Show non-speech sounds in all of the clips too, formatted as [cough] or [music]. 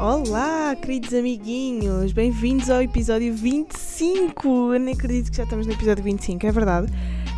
Olá, queridos amiguinhos, bem-vindos ao episódio 25. Eu nem acredito que já estamos no episódio 25, é verdade.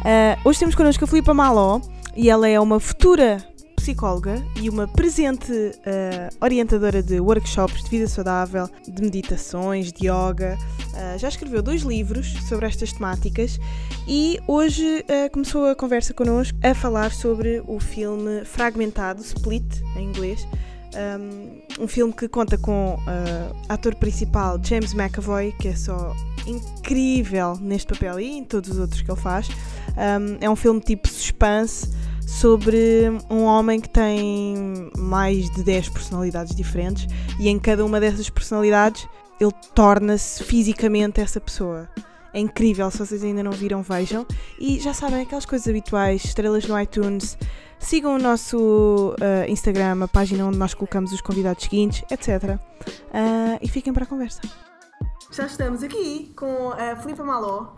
Ah, hoje temos connosco a Filipa Maló e ela é uma futura psicóloga e uma presente ah, orientadora de workshops de vida saudável, de meditações, de yoga. Ah, já escreveu dois livros sobre estas temáticas e hoje ah, começou a conversa connosco a falar sobre o filme Fragmentado, Split em inglês. Um, um filme que conta com o ator principal James McAvoy, que é só incrível neste papel e em todos os outros que ele faz. Um, é um filme tipo suspense sobre um homem que tem mais de 10 personalidades diferentes e em cada uma dessas personalidades ele torna-se fisicamente essa pessoa. É incrível, se vocês ainda não viram, vejam. E já sabem, aquelas coisas habituais, estrelas no iTunes, sigam o nosso uh, Instagram, a página onde nós colocamos os convidados seguintes, etc. Uh, e fiquem para a conversa. Já estamos aqui com a Filipa Maló,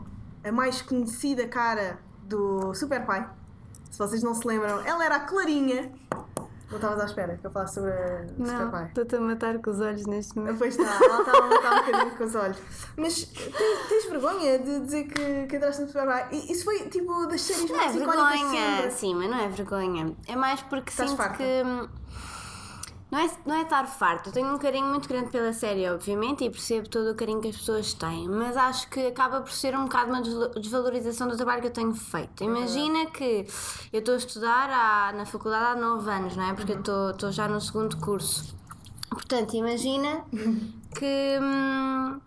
a mais conhecida cara do Super Pai. Se vocês não se lembram, ela era a Clarinha. Não estavas à espera que eu falasse sobre a Não, Pai. estou-te a matar com os olhos neste momento. Pois está, ela estava a matar um bocadinho com os olhos. Mas tens, tens vergonha de dizer que, que entraste no Super Pai? Isso foi tipo das séries Não é mais icónicas vergonha, sim, mas não é vergonha. É mais porque Estás sinto farta? que. Não é, não é estar farto. Eu tenho um carinho muito grande pela série, obviamente, e percebo todo o carinho que as pessoas têm, mas acho que acaba por ser um bocado uma desvalorização do trabalho que eu tenho feito. Imagina que eu estou a estudar há- na faculdade há 9 anos, não é? Porque eu estou- estou já no segundo curso. Portanto, imagina [laughs] que. hum,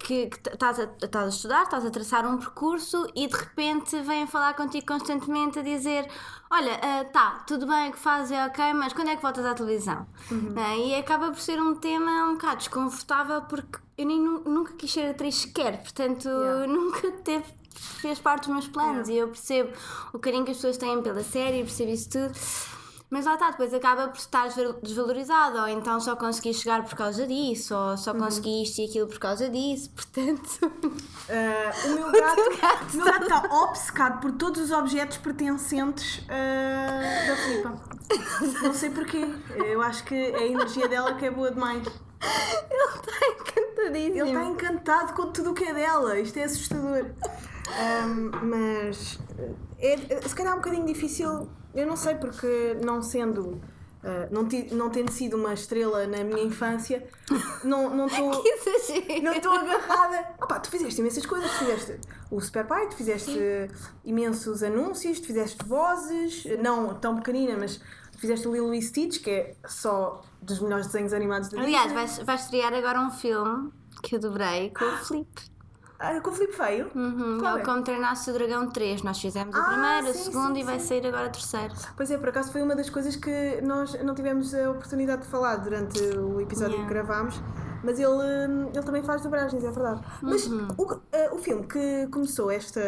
que estás a, estás a estudar, estás a traçar um percurso e de repente vêm falar contigo constantemente a dizer: Olha, ah, tá, tudo bem o que fazes é ok, mas quando é que voltas à televisão? Ah, e acaba por ser um tema um bocado desconfortável porque eu nem, nu- nunca quis ser atriz sequer, portanto Yeah. [laughs] nunca teve, fez parte dos meus planos Yeah. e eu percebo o carinho que as pessoas têm pela série, percebo isso tudo. Mas lá está, depois acaba por estar desval- desvalorizado, ou então só consegui chegar por causa disso, ou só consegui isto e aquilo por causa disso, [laughs] portanto. Ah, [laughs] o meu gato, o meu gato está obcecado por todos os objetos pertencentes ah, da Filipa. Não sei porquê. Eu acho que é a energia dela que é boa demais. Ele está encantadíssimo. Ele está encantado com tudo o que é dela. Isto é assustador. Ahm, mas é, é, se calhar é um bocadinho difícil. Eu não sei porque não sendo. ah, não, ti- não tendo sido uma estrela na minha infância, não não [laughs] estou. Não estou agarrada. Opa, tu fizeste imensas coisas. Tu fizeste o Super Pai, tu fizeste imensos anúncios, tu fizeste vozes, não tão pequenina, mas tu fizeste o Lilo e Stitch, que é só dos melhores desenhos animados da Aliás, Disney. vai, vai estrear agora um filme que eu dobrei com o Filipe. Ah, com o Filipe Feio? Uhum, Qual é o é? Como Treinaste o Dragão 3. Nós fizemos o Ah, primeiro, o sim, segundo sim, e vai sim. sair agora o terceiro. Pois é, por acaso foi uma das coisas que nós não tivemos a oportunidade de falar durante o episódio Yeah. que gravámos, mas ele, hum, ele também faz dobragens, é verdade. Mas Uhum. o, eh, o filme que começou esta,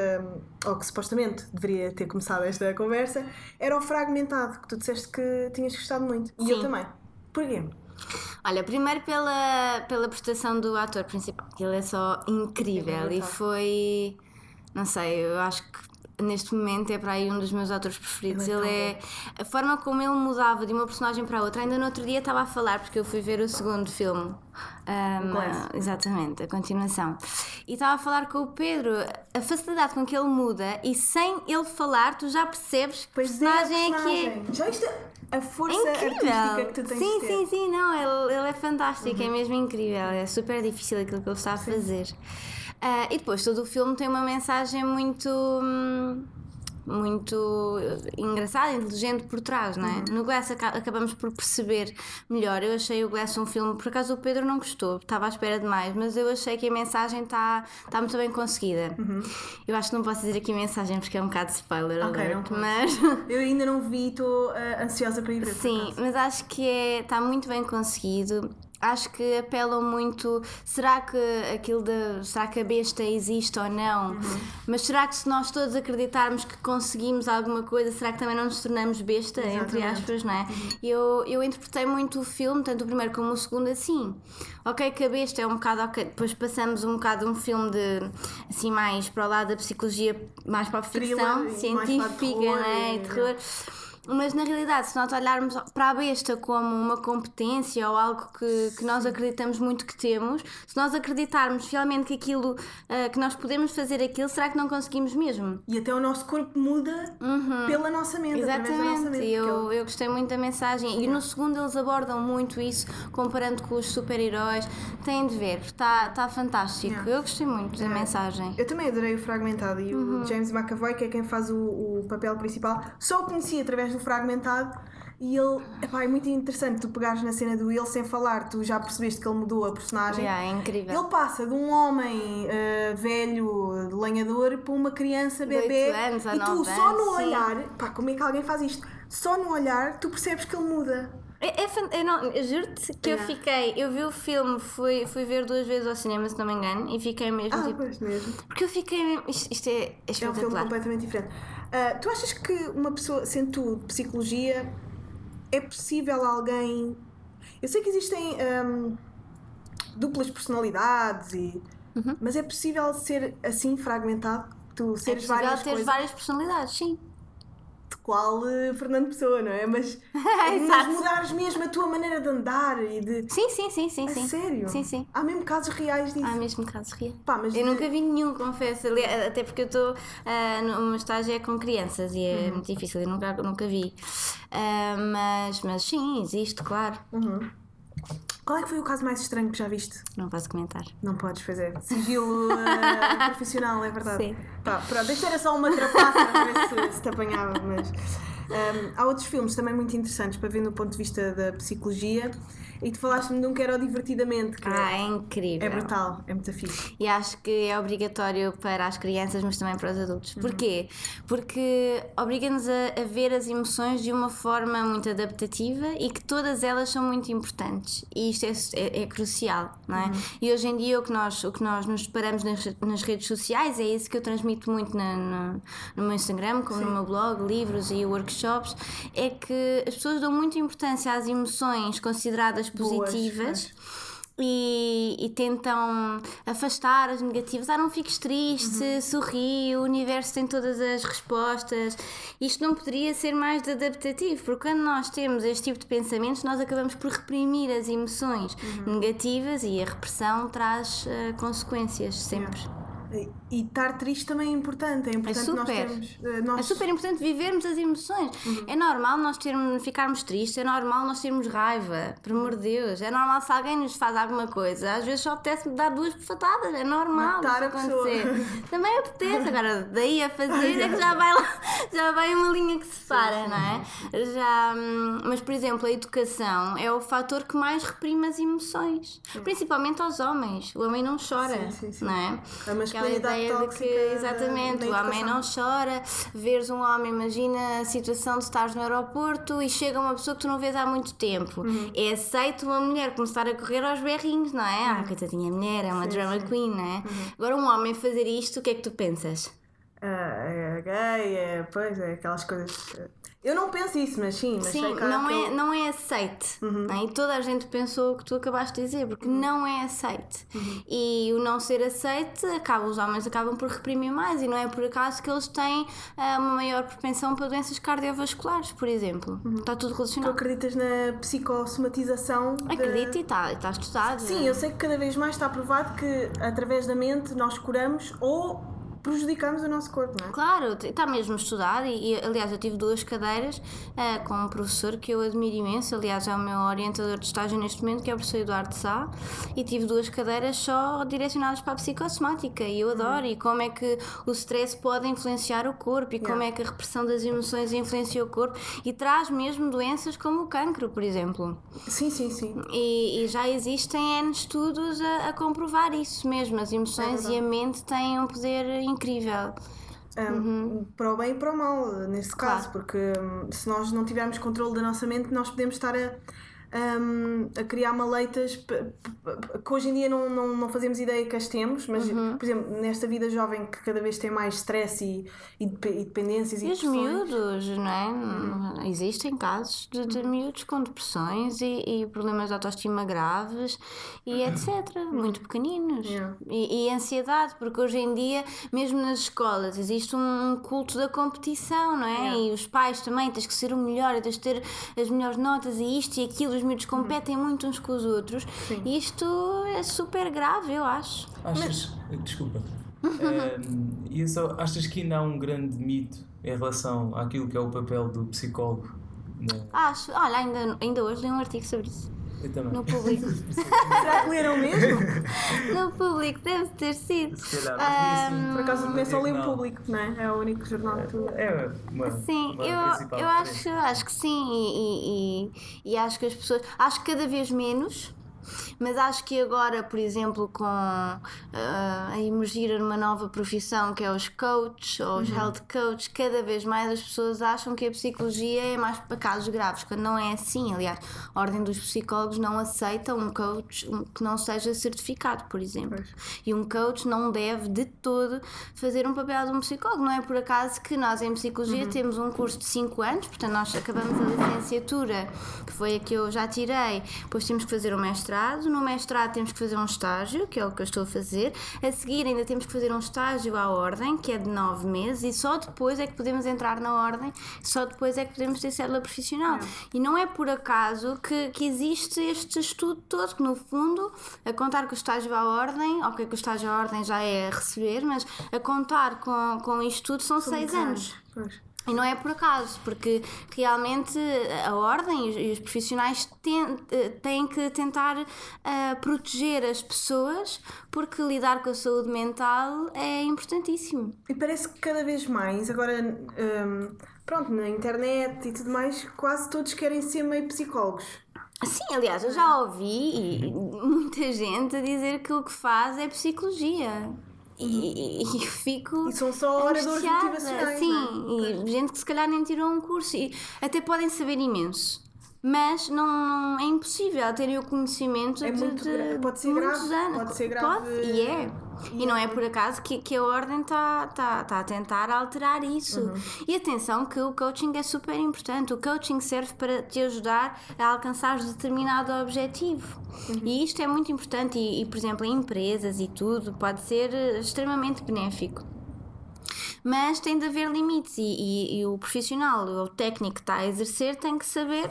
ou que supostamente deveria ter começado esta conversa, era o Fragmentado, que tu disseste que tinhas gostado muito. E eu também. Porquê? Olha, primeiro pela, pela prestação do ator principal, que ele é só incrível É e foi. Não sei, eu acho que neste momento é para aí um dos meus atores preferidos. Ele é é. A forma como ele mudava de uma personagem para outra, ainda no outro dia estava a falar, porque eu fui ver o segundo filme. Um, exatamente, a continuação. E estava a falar com o Pedro, a facilidade com que ele muda e sem ele falar, tu já percebes que personagem é que é. Já isto a força É artística incrível! que tu tens sim. Uhum. sim, sim, não, ele, ele é fantástico, é mesmo incrível, é super difícil aquilo que ele está a fazer. Ah, e depois todo o filme tem uma mensagem muito. hum, muito engraçada, inteligente por trás, não é? Uhum. No Glass aca- acabamos por perceber melhor. Eu achei o Glass um filme, por acaso o Pedro não gostou, estava à espera de mais, mas eu achei que a mensagem está tá muito bem conseguida. Eu acho que não posso dizer aqui a mensagem porque é um bocado de spoiler, Uhum. Ok, não alert, mas. Eu ainda não vi e estou ah, ansiosa para ir ver. Sim, mas acho que é, está muito bem conseguido. Acho que apelam muito. Será que aquilo de. Será que a besta existe ou não? Uhum. Mas será que se nós todos acreditarmos que conseguimos alguma coisa, será que também não nos tornamos besta? Entre Exatamente. Uhum. aspas, não é? Eu, eu interpretei muito o filme, tanto o primeiro como o segundo, assim. Ok, que a besta é um bocado. ok, depois passamos um bocado um filme de. assim, mais para o lado da psicologia, mais para a ficção Thriller científica, terror é? e- E terror. Mas na realidade, se nós olharmos para a besta como uma competência ou algo que, que nós acreditamos muito que temos, se nós acreditarmos realmente que aquilo, ah, que nós podemos fazer aquilo, será que não conseguimos mesmo? E até o nosso corpo muda pela nossa mente, da nossa Uhum. Exatamente, mente. eu, eu gostei muito da mensagem e no segundo eles abordam muito isso, comparando com os super-heróis. Têm de ver, está tá fantástico. Yeah. Eu gostei muito da mensagem. Eu também adorei o fragmentado e Uhum. o James McAvoy, que é quem faz o, o papel principal, só o conheci através do fragmentado e ele epá, é muito interessante tu pegares na cena do Will sem falar, tu já percebeste que ele mudou a personagem. Yeah, é incrível. Ele passa de um homem eh, velho, lenhador, para uma criança bebê anos e tu só no olhar, pá, como é que alguém faz isto? Só no olhar tu percebes que ele muda. É, é fan- eu, não, eu juro-te que eu Yeah. fiquei. Eu vi o filme, fui, fui ver duas vezes ao cinema, se não me engano, e fiquei mesmo Ah, tipo. pois mesmo. Porque eu fiquei mesmo. Isto, isto é, é É um filme completamente diferente. Ah, tu achas que uma pessoa, sendo tu de psicologia, é possível alguém. Eu sei que existem ahm, duplas personalidades, e... Uhum. mas é possível ser assim fragmentado? Tu é seres possível várias ter coisas, várias personalidades, sim. Qual eh, Fernando Pessoa, não é? Mas, [laughs] mas mudares mesmo a tua maneira de andar e de. Sim, sim, sim, sim. A sim. sério? Sim, sim. Há mesmo casos reais disso. Há mesmo casos reais. Pá, mas Eu de- nunca vi nenhum, confesso. Até porque eu estou. Uh, numa estágio é com crianças e Uhum. é muito difícil. Eu nunca, nunca vi. Ah, mas, mas sim, existe, claro. Uhum. Qual é que foi o caso mais estranho que já viste? Não posso comentar. Não podes fazer. Sigilo eh, [laughs] profissional, é verdade. Sim. Pá, pronto, isto era só uma trapaça a ver se, se te apanhava, mas. Ehm, há outros filmes também muito interessantes para ver no ponto de vista da psicologia e tu falaste-me de um que era o Divertidamente, que Ah, é incrível. é brutal, é muito fixe. E acho que é obrigatório para as crianças, mas também para os adultos. Porquê? Porque obriga-nos a, a ver as emoções de uma forma muito adaptativa e que todas elas são muito importantes. E isto é, é- é crucial, não é? E hoje em dia o que nós, o que nós nos deparamos nas, nas redes sociais é isso que eu transmito muito na- no, no meu Instagram, como no meu blog, livros e workshops, é que as pessoas dão muita importância às emoções consideradas Boas, positivas e, e tentam afastar as negativas. Ah, não fiques triste, Uhum. sorri, o universo tem todas as respostas. Isto não poderia ser mais adaptativo, porque quando nós temos este tipo de pensamentos, nós acabamos por reprimir as emoções Uhum. negativas e a repressão traz eh, consequências sempre. E- E estar triste também é importante, é importante nós super. termos. eh, nós- É super importante vivermos as emoções. Uhum. É normal nós termos, ficarmos tristes, é normal nós termos raiva, por amor de Deus. É normal se alguém nos faz alguma coisa, às vezes só apetece-me dar duas bofatadas, é normal Matar isso pessoa. acontecer. [laughs] Também apetece, agora daí a fazer é que já vai lá, já vai uma linha que se separa, não é? Já, hum, mas, por exemplo, a educação é o fator que mais reprime as emoções, principalmente aos homens. O homem não chora, Sim, sim, sim. não é? A Aquela ideia de que, exatamente, o homem não chora, veres um homem, imagina a situação de estares no aeroporto e chega uma pessoa que tu não vês há muito tempo. Uhum. É aceito uma mulher começar a correr aos berrinhos, não é? Ah, coitadinha mulher, é uma Sim, drama sim. queen, não é? Uhum. Agora um homem fazer isto, o que é que tu pensas? Ah, é gay, é, pois, é aquelas coisas. Eu não penso isso, mas sim, mas Sim, há não é, aquele- não é aceite. Uhum. não é? E toda a gente pensou o que tu acabaste de dizer, porque não é aceite. Uhum. E o não ser aceite, acaba, os homens acabam por reprimir mais, e não é por acaso que eles têm ah, uma maior propensão para doenças cardiovasculares, por exemplo. Uhum. Está tudo Tu relacionado. acreditas na psicossomatização? Acredito e está, está estudado. Sim, eu sei que cada vez mais está provado que através da mente nós curamos ou prejudicamos o nosso corpo, não é? Claro, está mesmo estudado e, e, aliás eu tive duas cadeiras eh, com um professor que eu admiro imenso, aliás é o meu orientador de estágio neste momento que é o professor Eduardo Sá e tive duas cadeiras só direcionadas para a psicossomática e eu adoro e como é que o stress pode influenciar o corpo e como Yeah. é que a repressão das emoções influencia o corpo e traz mesmo doenças como o cancro, por exemplo. Sim, sim, sim. E, e já existem N estudos a, a comprovar isso mesmo. As emoções É e a mente têm um poder incrível. Um, Para o bem e para o mal, nesse Claro. caso, porque hum, se nós não tivermos controle da nossa mente, nós podemos estar a, hum, a criar maleitas que hoje em dia não, não, não fazemos ideia que as temos, mas, Uhum. por exemplo, nesta vida jovem que cada vez tem mais stress e, e, e dependências e, E os miúdos, não é? Existem casos de, de miúdos com depressões e, e problemas de autoestima graves e [coughs] etc. Muito pequeninos. Yeah. E, e ansiedade, porque hoje em dia, mesmo nas escolas, existe um culto da competição, não é? Yeah. E os pais também, tens que ser o melhor, tens que ter as melhores notas e isto e aquilo, os miúdos competem muito uns com os outros. E isto é super grave, eu acho. Achas. Desculpa. [laughs] Ehm, e eu só, achas que ainda há um grande mito em relação àquilo que é o papel do psicólogo? Na- Acho. Olha, ainda, ainda hoje li um artigo sobre isso. Eu também. No público. [laughs] Será que leram mesmo? no público, deve ter sido. Se calhar, assim, Por acaso nem só li o público, não é? É o único jornal que tu. É uma. Sim, uma eu, eu acho, acho que sim, e, e, e- e acho que as pessoas. Acho que cada vez menos, mas acho que agora, por exemplo, com ah, a emergir numa nova profissão que é os coaches ou os health coaches, cada vez mais as pessoas acham que a psicologia é mais para casos graves, quando não é assim. Aliás, a Ordem dos Psicólogos não aceita um coach que não seja certificado, por exemplo. E um coach não deve de todo fazer um papel de um psicólogo. Não é por acaso que nós em psicologia temos um curso de 5 anos, portanto, nós acabamos a licenciatura, que foi a que eu já tirei, depois temos que fazer o mestrado. No mestrado temos que fazer um estágio, que é o que eu estou a fazer. A seguir, ainda temos que fazer um estágio à ordem, que é de 9 meses, e só depois é que podemos entrar na ordem, só depois é que podemos ter célula profissional. E não é por acaso que, que existe este estudo todo, que no fundo, a contar com o estágio à ordem, ok, que o estágio à ordem já é receber, mas a contar com, com isto tudo são 6 anos. Pois. E não é por acaso, porque realmente a ordem e os, profissionais eh, têm que tentar eh, proteger as pessoas, porque lidar com a saúde mental é importantíssimo. E parece que cada vez mais, agora, hum, pronto, na internet e tudo mais, quase todos querem ser meio psicólogos. Sim, aliás, eu já ouvi muita gente dizer que o que faz é psicologia. E, e, eu fico. E são só oradores motivacionais, Sim, não é? e gente que se calhar nem tirou um curso e até podem saber imenso. Mas não, não- é impossível terem o conhecimento É de, muito de- gra- pode ser grave, muitos anos. pode ser grave. Pode, e é. E não é por acaso que, que a Ordem está tá, tá a tentar alterar isso. Uhum. E atenção que o coaching é super importante. O coaching serve para te ajudar a alcançar determinado objetivo. Uhum. E isto é muito importante. E, e, por exemplo, em empresas e tudo, pode ser eh, extremamente benéfico. Mas tem de haver limites e, e- e o profissional, o técnico que está a exercer, tem que saber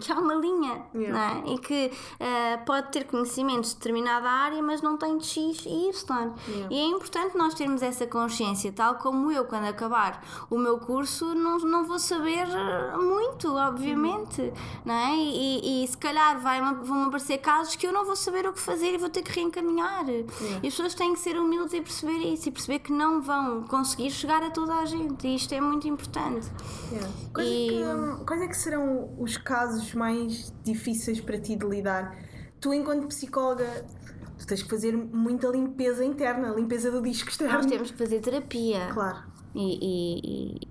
que há uma linha Yeah. não é? e que eh, pode ter conhecimentos de determinada área, mas não tem de X e Y. E é importante nós termos essa consciência, tal como eu, quando acabar o meu curso, não, não vou saber eh, muito, obviamente. Não é? e, e se calhar vai, vão aparecer casos que eu não vou saber o que fazer e vou ter que reencaminhar. E as pessoas têm que ser humildes e perceber isso e perceber que não vão conseguir chegar a toda a gente. E isto é muito importante. Yeah. Quais, E- é que, quais é que serão os casos mais difíceis para ti de lidar? Tu, enquanto psicóloga, tu tens que fazer muita limpeza interna, limpeza do disco externo. Nós temos que fazer terapia. Claro. E, e,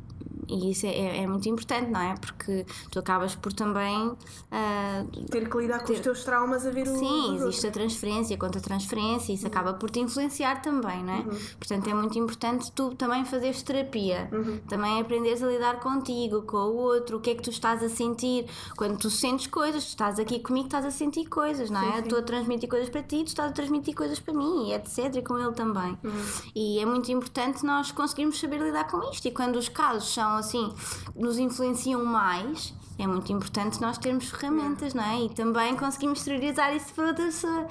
e- isso é, é muito importante, não é? Porque tu acabas por também. ah, Ter que lidar com os teus traumas a ver o. Sim, existe a transferência, contra transferência, isso acaba por te influenciar também, não é? Portanto, é muito importante tu também fazeres terapia, também aprenderes a lidar contigo, com o outro, o que é que tu estás a sentir. Quando tu sentes coisas, tu estás aqui comigo, estás a sentir coisas, não é? Eu estou a transmitir coisas para ti, tu estás a transmitir coisas para mim, etc. E com ele também. E é muito importante nós conseguirmos saber lidar com isto. E quando os casos são assim, nos influenciam mais. É muito importante nós termos ferramentas, não é? E também conseguimos exteriorizar isso para outra pessoa.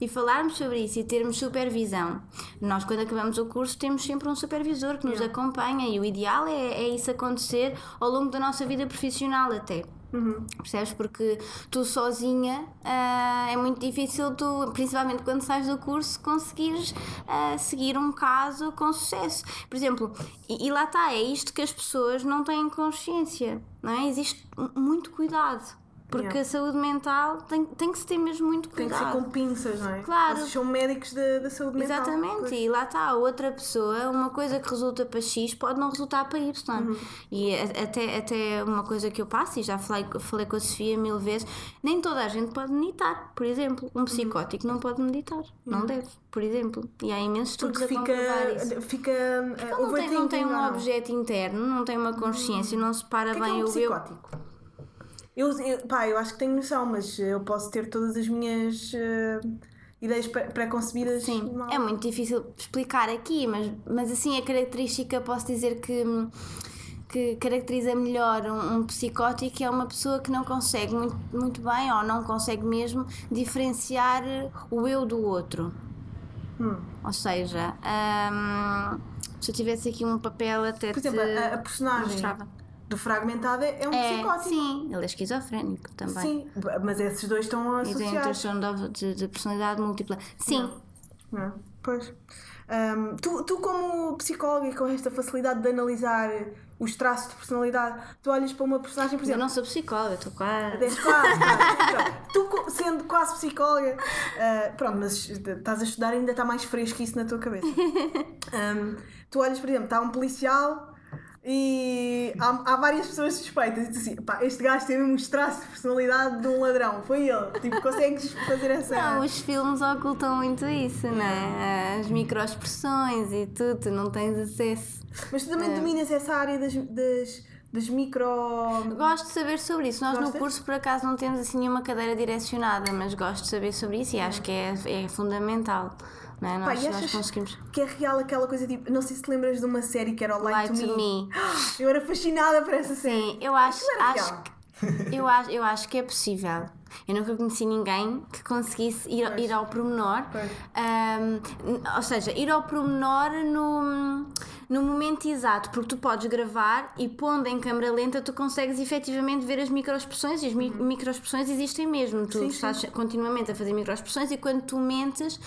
E falarmos sobre isso e termos supervisão. Nós, quando acabamos o curso, temos sempre um supervisor que nos acompanha e o ideal é, é isso acontecer ao longo da nossa vida profissional até. Percebes? Porque tu sozinha ah, é muito difícil, tu, principalmente quando sais do curso, conseguires ah, seguir um caso com sucesso. Por exemplo, e, e lá está, é isto que as pessoas não têm consciência, não é? Existe muito cuidado. Porque Yeah. a saúde mental tem, tem que se ter mesmo muito Tem que cuidado. ser com pinças, não é? Claro. Vocês são médicos da, saúde mental. Exatamente, Pois. e lá está, a outra pessoa, uma coisa que resulta para X pode não resultar para Y. Uhum. E a- até, até uma coisa que eu passo, e já falei, falei com a Sofia mil vezes, nem toda a gente pode meditar, por exemplo. Uhum. Um psicótico não pode meditar, não deve, por exemplo. E há imensos estudos Porque a comprovar isso. fica. fica uh, Não tem, não tem um objeto interno, não tem uma consciência, não separa que é, que bem é um o psicótico? Eu, eu, pá, eu acho que tenho noção, mas eu posso ter todas as minhas uh, ideias pré-concebidas. Sim, mal. é muito difícil explicar aqui, mas, mas assim a característica posso dizer que, que caracteriza melhor um, um psicótico é uma pessoa que não consegue muito, muito bem ou não consegue mesmo diferenciar o eu do outro. Hum. Ou seja, hum, se eu tivesse aqui um papel até Por exemplo, te a, a personagem mostrava. Do Fragmentado é um É, psicótico. sim, ele é esquizofrénico também. Sim, mas esses dois estão E tem um associados. transtorno de, de personalidade múltipla. Sim, Não é? Pois. Ahm, tu, tu, como psicóloga e com esta facilidade de analisar os traços de personalidade, tu olhas para uma personagem, por eu exemplo. não sou psicóloga, estou quase. [laughs] Quase. Tu, sendo quase psicóloga, ah, pronto, mas estás a estudar ainda está mais fresco isso na tua cabeça. [laughs] Ahm, tu olhas, por exemplo, está um policial e há, há várias pessoas suspeitas e assim, pá, este gajo tem mesmo os traços de personalidade de um ladrão, foi ele. Tipo, consegues fazer essa. Não, os filmes ocultam muito isso, não é? As microexpressões e tudo, tu não tens acesso. Mas tu também dominas essa área das, das, das micro. Gosto de saber sobre isso. Nós Gostas? no curso, por acaso, não temos assim nenhuma cadeira direcionada, mas gosto de saber sobre isso e acho que é, é fundamental. Não é? Pá, nós, conseguimos. que é real aquela coisa tipo. Não sei se te lembras de uma série que era o Light, Lie to, Me. me. [gasps] Eu era fascinada por essa série. Sim, eu acho, acho, que- eu, acho, eu acho que é possível. Eu nunca conheci ninguém que conseguisse ir, Pois. ir ao. Ahm, n- ou seja, ir ao pormenor no, no momento exato, porque tu podes gravar e pondo em câmera lenta tu consegues efetivamente ver as microexpressões e as mi microexpressões existem mesmo. Tu Uhum. Sim, sim. estás continuamente a fazer microexpressões e quando tu mentes,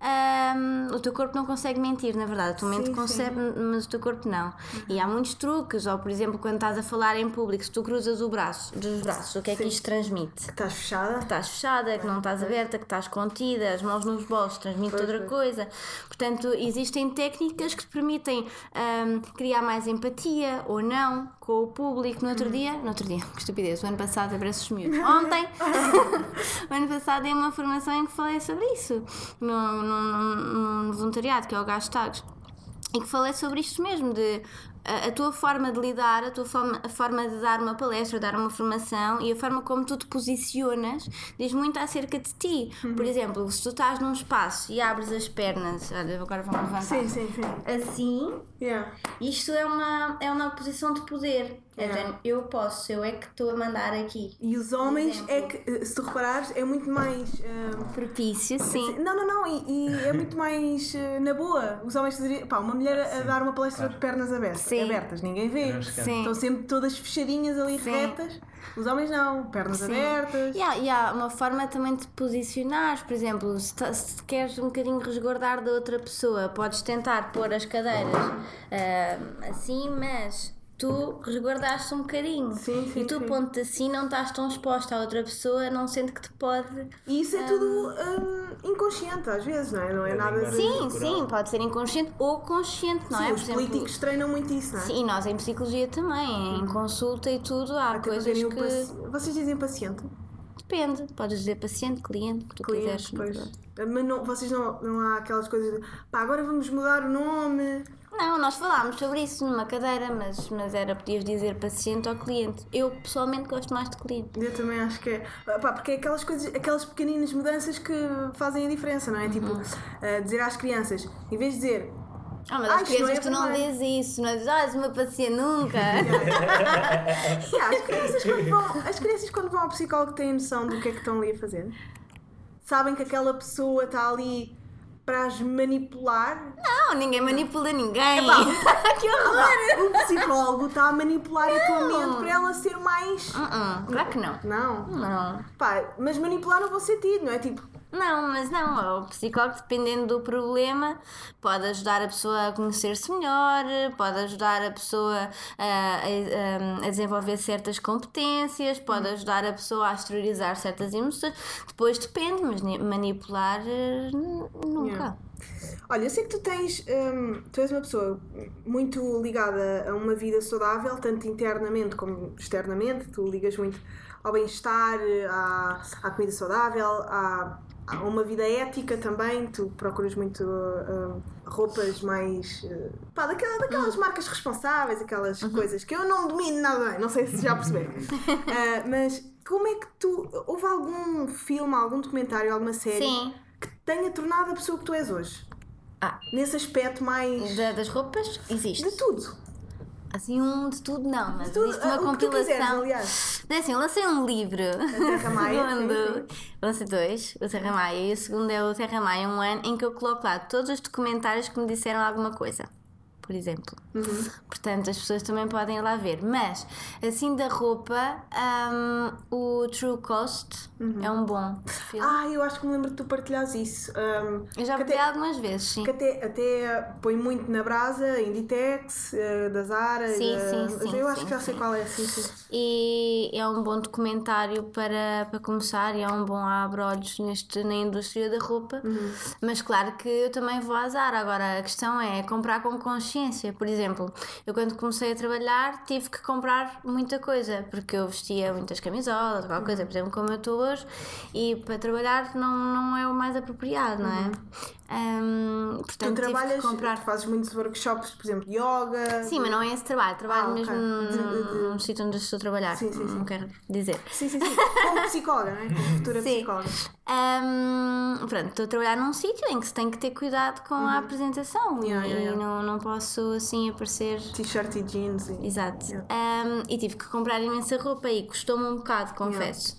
ahm, o teu corpo não consegue mentir, na verdade. A tua mente Sim, sim. consegue, mas o teu corpo não. E há muitos truques, ou por exemplo, quando estás a falar em público, se tu cruzas o braço, dos braços, o que é que Sim. isto transmite? Que estás fechada. que estás fechada, que não estás aberta, que estás contida, as mãos nos bolsos transmite outra coisa. Portanto, existem técnicas que te permitem ahm, criar mais empatia ou não com o público. No outro dia, no outro dia, [laughs] que estupidez, o ano passado abraço os miúdos. Ontem, [laughs] o ano passado dei uma formação em que falei sobre isso, no, no- no voluntariado, que é o Gastags. E que falei sobre isto mesmo, de a, a tua forma de lidar, a tua forma, a forma de dar uma palestra, dar uma formação e a forma como tu te posicionas diz muito acerca de ti. Uhum. Por exemplo, se tu estás num espaço e abres as pernas, olha, agora vamos levantar. Sim, sim, sim. Assim, Yeah. isto é uma, é uma posição de poder. É género, eu posso, eu é que estou a mandar aqui. E os homens, é que, se tu reparares, é muito mais. ah, Propício, sim. Não, não, não, e, e é muito mais eh, na boa. Os homens fazeriam. Pá, uma mulher a dar uma palestra de pernas abertas, Sim. abertas ninguém vê. Sim. Estão sempre todas fechadinhas ali, Sim. retas. Os homens não, pernas Sim. abertas. E há, e há uma forma também de te posicionares, por exemplo, se, ta- se queres um bocadinho resguardar da outra pessoa, podes tentar pôr as cadeiras ah, assim, mas tu resguardaste um bocadinho. Sim, sim, e tu, sim. ponto assim, não estás tão exposta à outra pessoa, não sente que te pode. E isso é tudo hum, inconsciente, às vezes, não é? Não é É nada. Sim, Natural. sim, pode ser inconsciente ou consciente, não Sim, é? os políticos treinam muito isso, não é? Sim, e nós em psicologia também, em consulta e tudo, há Até coisas que. paci- Vocês dizem paciente? Depende, podes dizer paciente, cliente, o que tu Cliente, quiseres. pois. Mas não, vocês não, não há aquelas coisas de pá, agora vamos mudar o nome. Não, nós falámos sobre isso numa cadeira, mas, mas era, podias dizer paciente ou cliente. Eu pessoalmente gosto mais de cliente. Eu também acho que é. Pá, porque é aquelas coisas, aquelas pequeninas mudanças que fazem a diferença, não é? Tipo, Uhum. ah, dizer às crianças, em vez de dizer Ah, mas Ah, as isto não crianças é tu não dizes isso, não dizes, ah, és uma paciente nunca. [laughs] [laughs] Yeah, as, crianças quando vão, as crianças quando vão ao psicólogo têm noção do que é que estão ali a fazer? Sabem que aquela pessoa está ali para as manipular? não, ninguém manipula ninguém. [laughs] que horror! O psicólogo está a manipular a tua mente para ela ser mais. Uh-uh, claro que não. Não. Não. Pá, mas manipular no bom sentido, não é? Tipo, Não, mas não, o psicólogo, dependendo do problema, pode ajudar a pessoa a conhecer-se melhor, pode ajudar a pessoa a, a- a desenvolver certas competências, pode ajudar a pessoa a exteriorizar certas emoções. Depois depende, mas ni- manipular eh, nunca. Yeah. Olha, eu sei que tu tens. hum, tu és uma pessoa muito ligada a uma vida saudável, tanto internamente como externamente. Tu ligas muito ao bem-estar, à, à comida saudável, à, a uma vida ética também. Tu procuras muito hum, roupas mais. eh, pá, daquela, daquelas marcas responsáveis, aquelas coisas que eu não domino nada bem, não sei se já perceberam. [laughs] Ah, mas como é que tu. Houve algum filme, algum documentário, alguma série Sim. que te tenha tornado a pessoa que tu és hoje? Ah, Nesse aspecto mais. da- das roupas? Existe. De tudo. Assim, um de tudo não, mas tudo, existe uma o que tu quiseres, compilação. aliás. É assim, eu lancei um livro. Terra Maia, [laughs] Segundo- lancei dois, o Terra Maia e o segundo é o Terra Maia, um ano em que eu coloco lá todos os documentários que me disseram alguma coisa. Por exemplo. Uhum. Portanto, as pessoas também podem ir lá ver. Mas, assim da roupa, hum, o True Cost é um bom filme. Ah, eu acho que me lembro de tu partilhares isso. Ahm, eu já até, algumas vezes, sim. que até, até põe muito na brasa, Inditex, eh, da Zara. Sim, da- sim, sim, Eu acho sim, que já sei sim. qual é, sim, sim. E é um bom documentário para, para começar e é um bom abre-olhos na indústria da roupa. Mas claro que eu também vou azar. Agora a questão é comprar com consciência. Por exemplo, eu quando comecei a trabalhar tive que comprar muita coisa porque eu vestia muitas camisolas, qualquer coisa, por exemplo, como eu estou hoje, e para trabalhar não, não é o mais apropriado, não é? Hum, Tu portanto, tive trabalhas, que comprar. tu fazes muitos workshops, por exemplo, yoga. Sim, mas não é esse trabalho, trabalho Ah, mesmo de- num sítio onde estou a trabalhar. Sim, sim, sim. Não quero dizer. Sim, sim, sim. Como psicóloga, não é? Como [laughs] futura Sim. psicóloga. Hum, pronto, estou a trabalhar num sítio em que se tem que ter cuidado com a apresentação Uhum. Yeah, e yeah, yeah. Não, não posso assim aparecer. T-shirt e jeans. E... Exato. Hum, e tive que comprar imensa roupa e custou-me um bocado, confesso.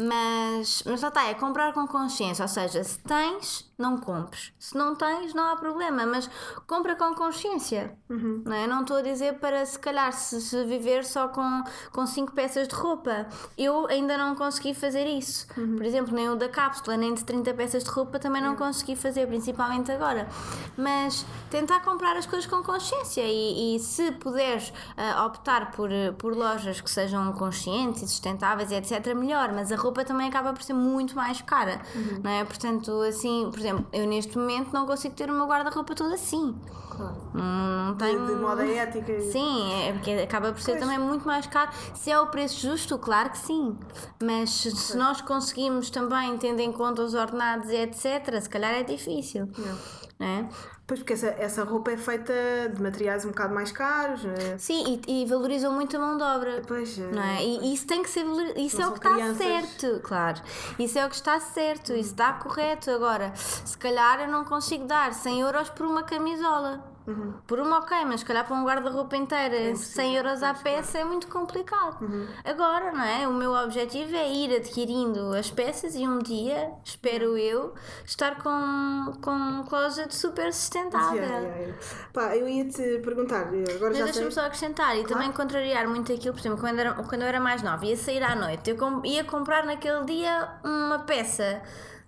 Mas, mas lá está, é comprar com consciência, ou seja, se tens, não compres. Se não tens, não há problema, mas compra com consciência. Uhum. Não, é? não estou a dizer para se calhar se, se viver só com, com cinco peças de roupa. Eu ainda não consegui fazer isso. Uhum. Por exemplo, nem o da cápsula, nem de 30 peças de roupa também não consegui fazer, principalmente agora. Mas tentar comprar as coisas com consciência e, e se puderes ah, optar por, por lojas que sejam conscientes e sustentáveis etc, melhor. Mas a roupa também acaba por ser muito mais cara, Uhum. não é? Portanto, assim, por exemplo, eu neste momento não consigo ter o meu guarda-roupa todo assim. Claro. Não, De, tenho. de moda ética. Sim, é porque acaba por ser Pois. também muito mais caro. Se é o preço justo, claro que sim. Mas se se nós conseguimos também, tendo em conta os ordenados e etc., se calhar é difícil. Não. Não é? Pois porque essa, essa roupa é feita de materiais um bocado mais caros. eh, Sim, e, e valorizam muito a mão de obra. Pois, eh, Não é? E isso tem que ser Isso Não é o que está crianças. certo, claro. Isso é o que está certo, isso está correto. Agora, se calhar eu não consigo dar 100 euros por uma camisola. Uhum. Por uma, ok, mas se calhar para um guarda-roupa inteira, 100 euros à peça é muito complicado. Uhum. Agora, não é? O meu objetivo é ir adquirindo as peças e um dia, espero eu, estar com, com um closet super sustentável. yeah, yeah, yeah. Pá, eu ia te perguntar, agora Mas já deixa-me só acrescentar e também contrariar muito aquilo, por exemplo, quando, era, quando eu era mais nova, ia sair à noite, eu ia comprar naquele dia uma peça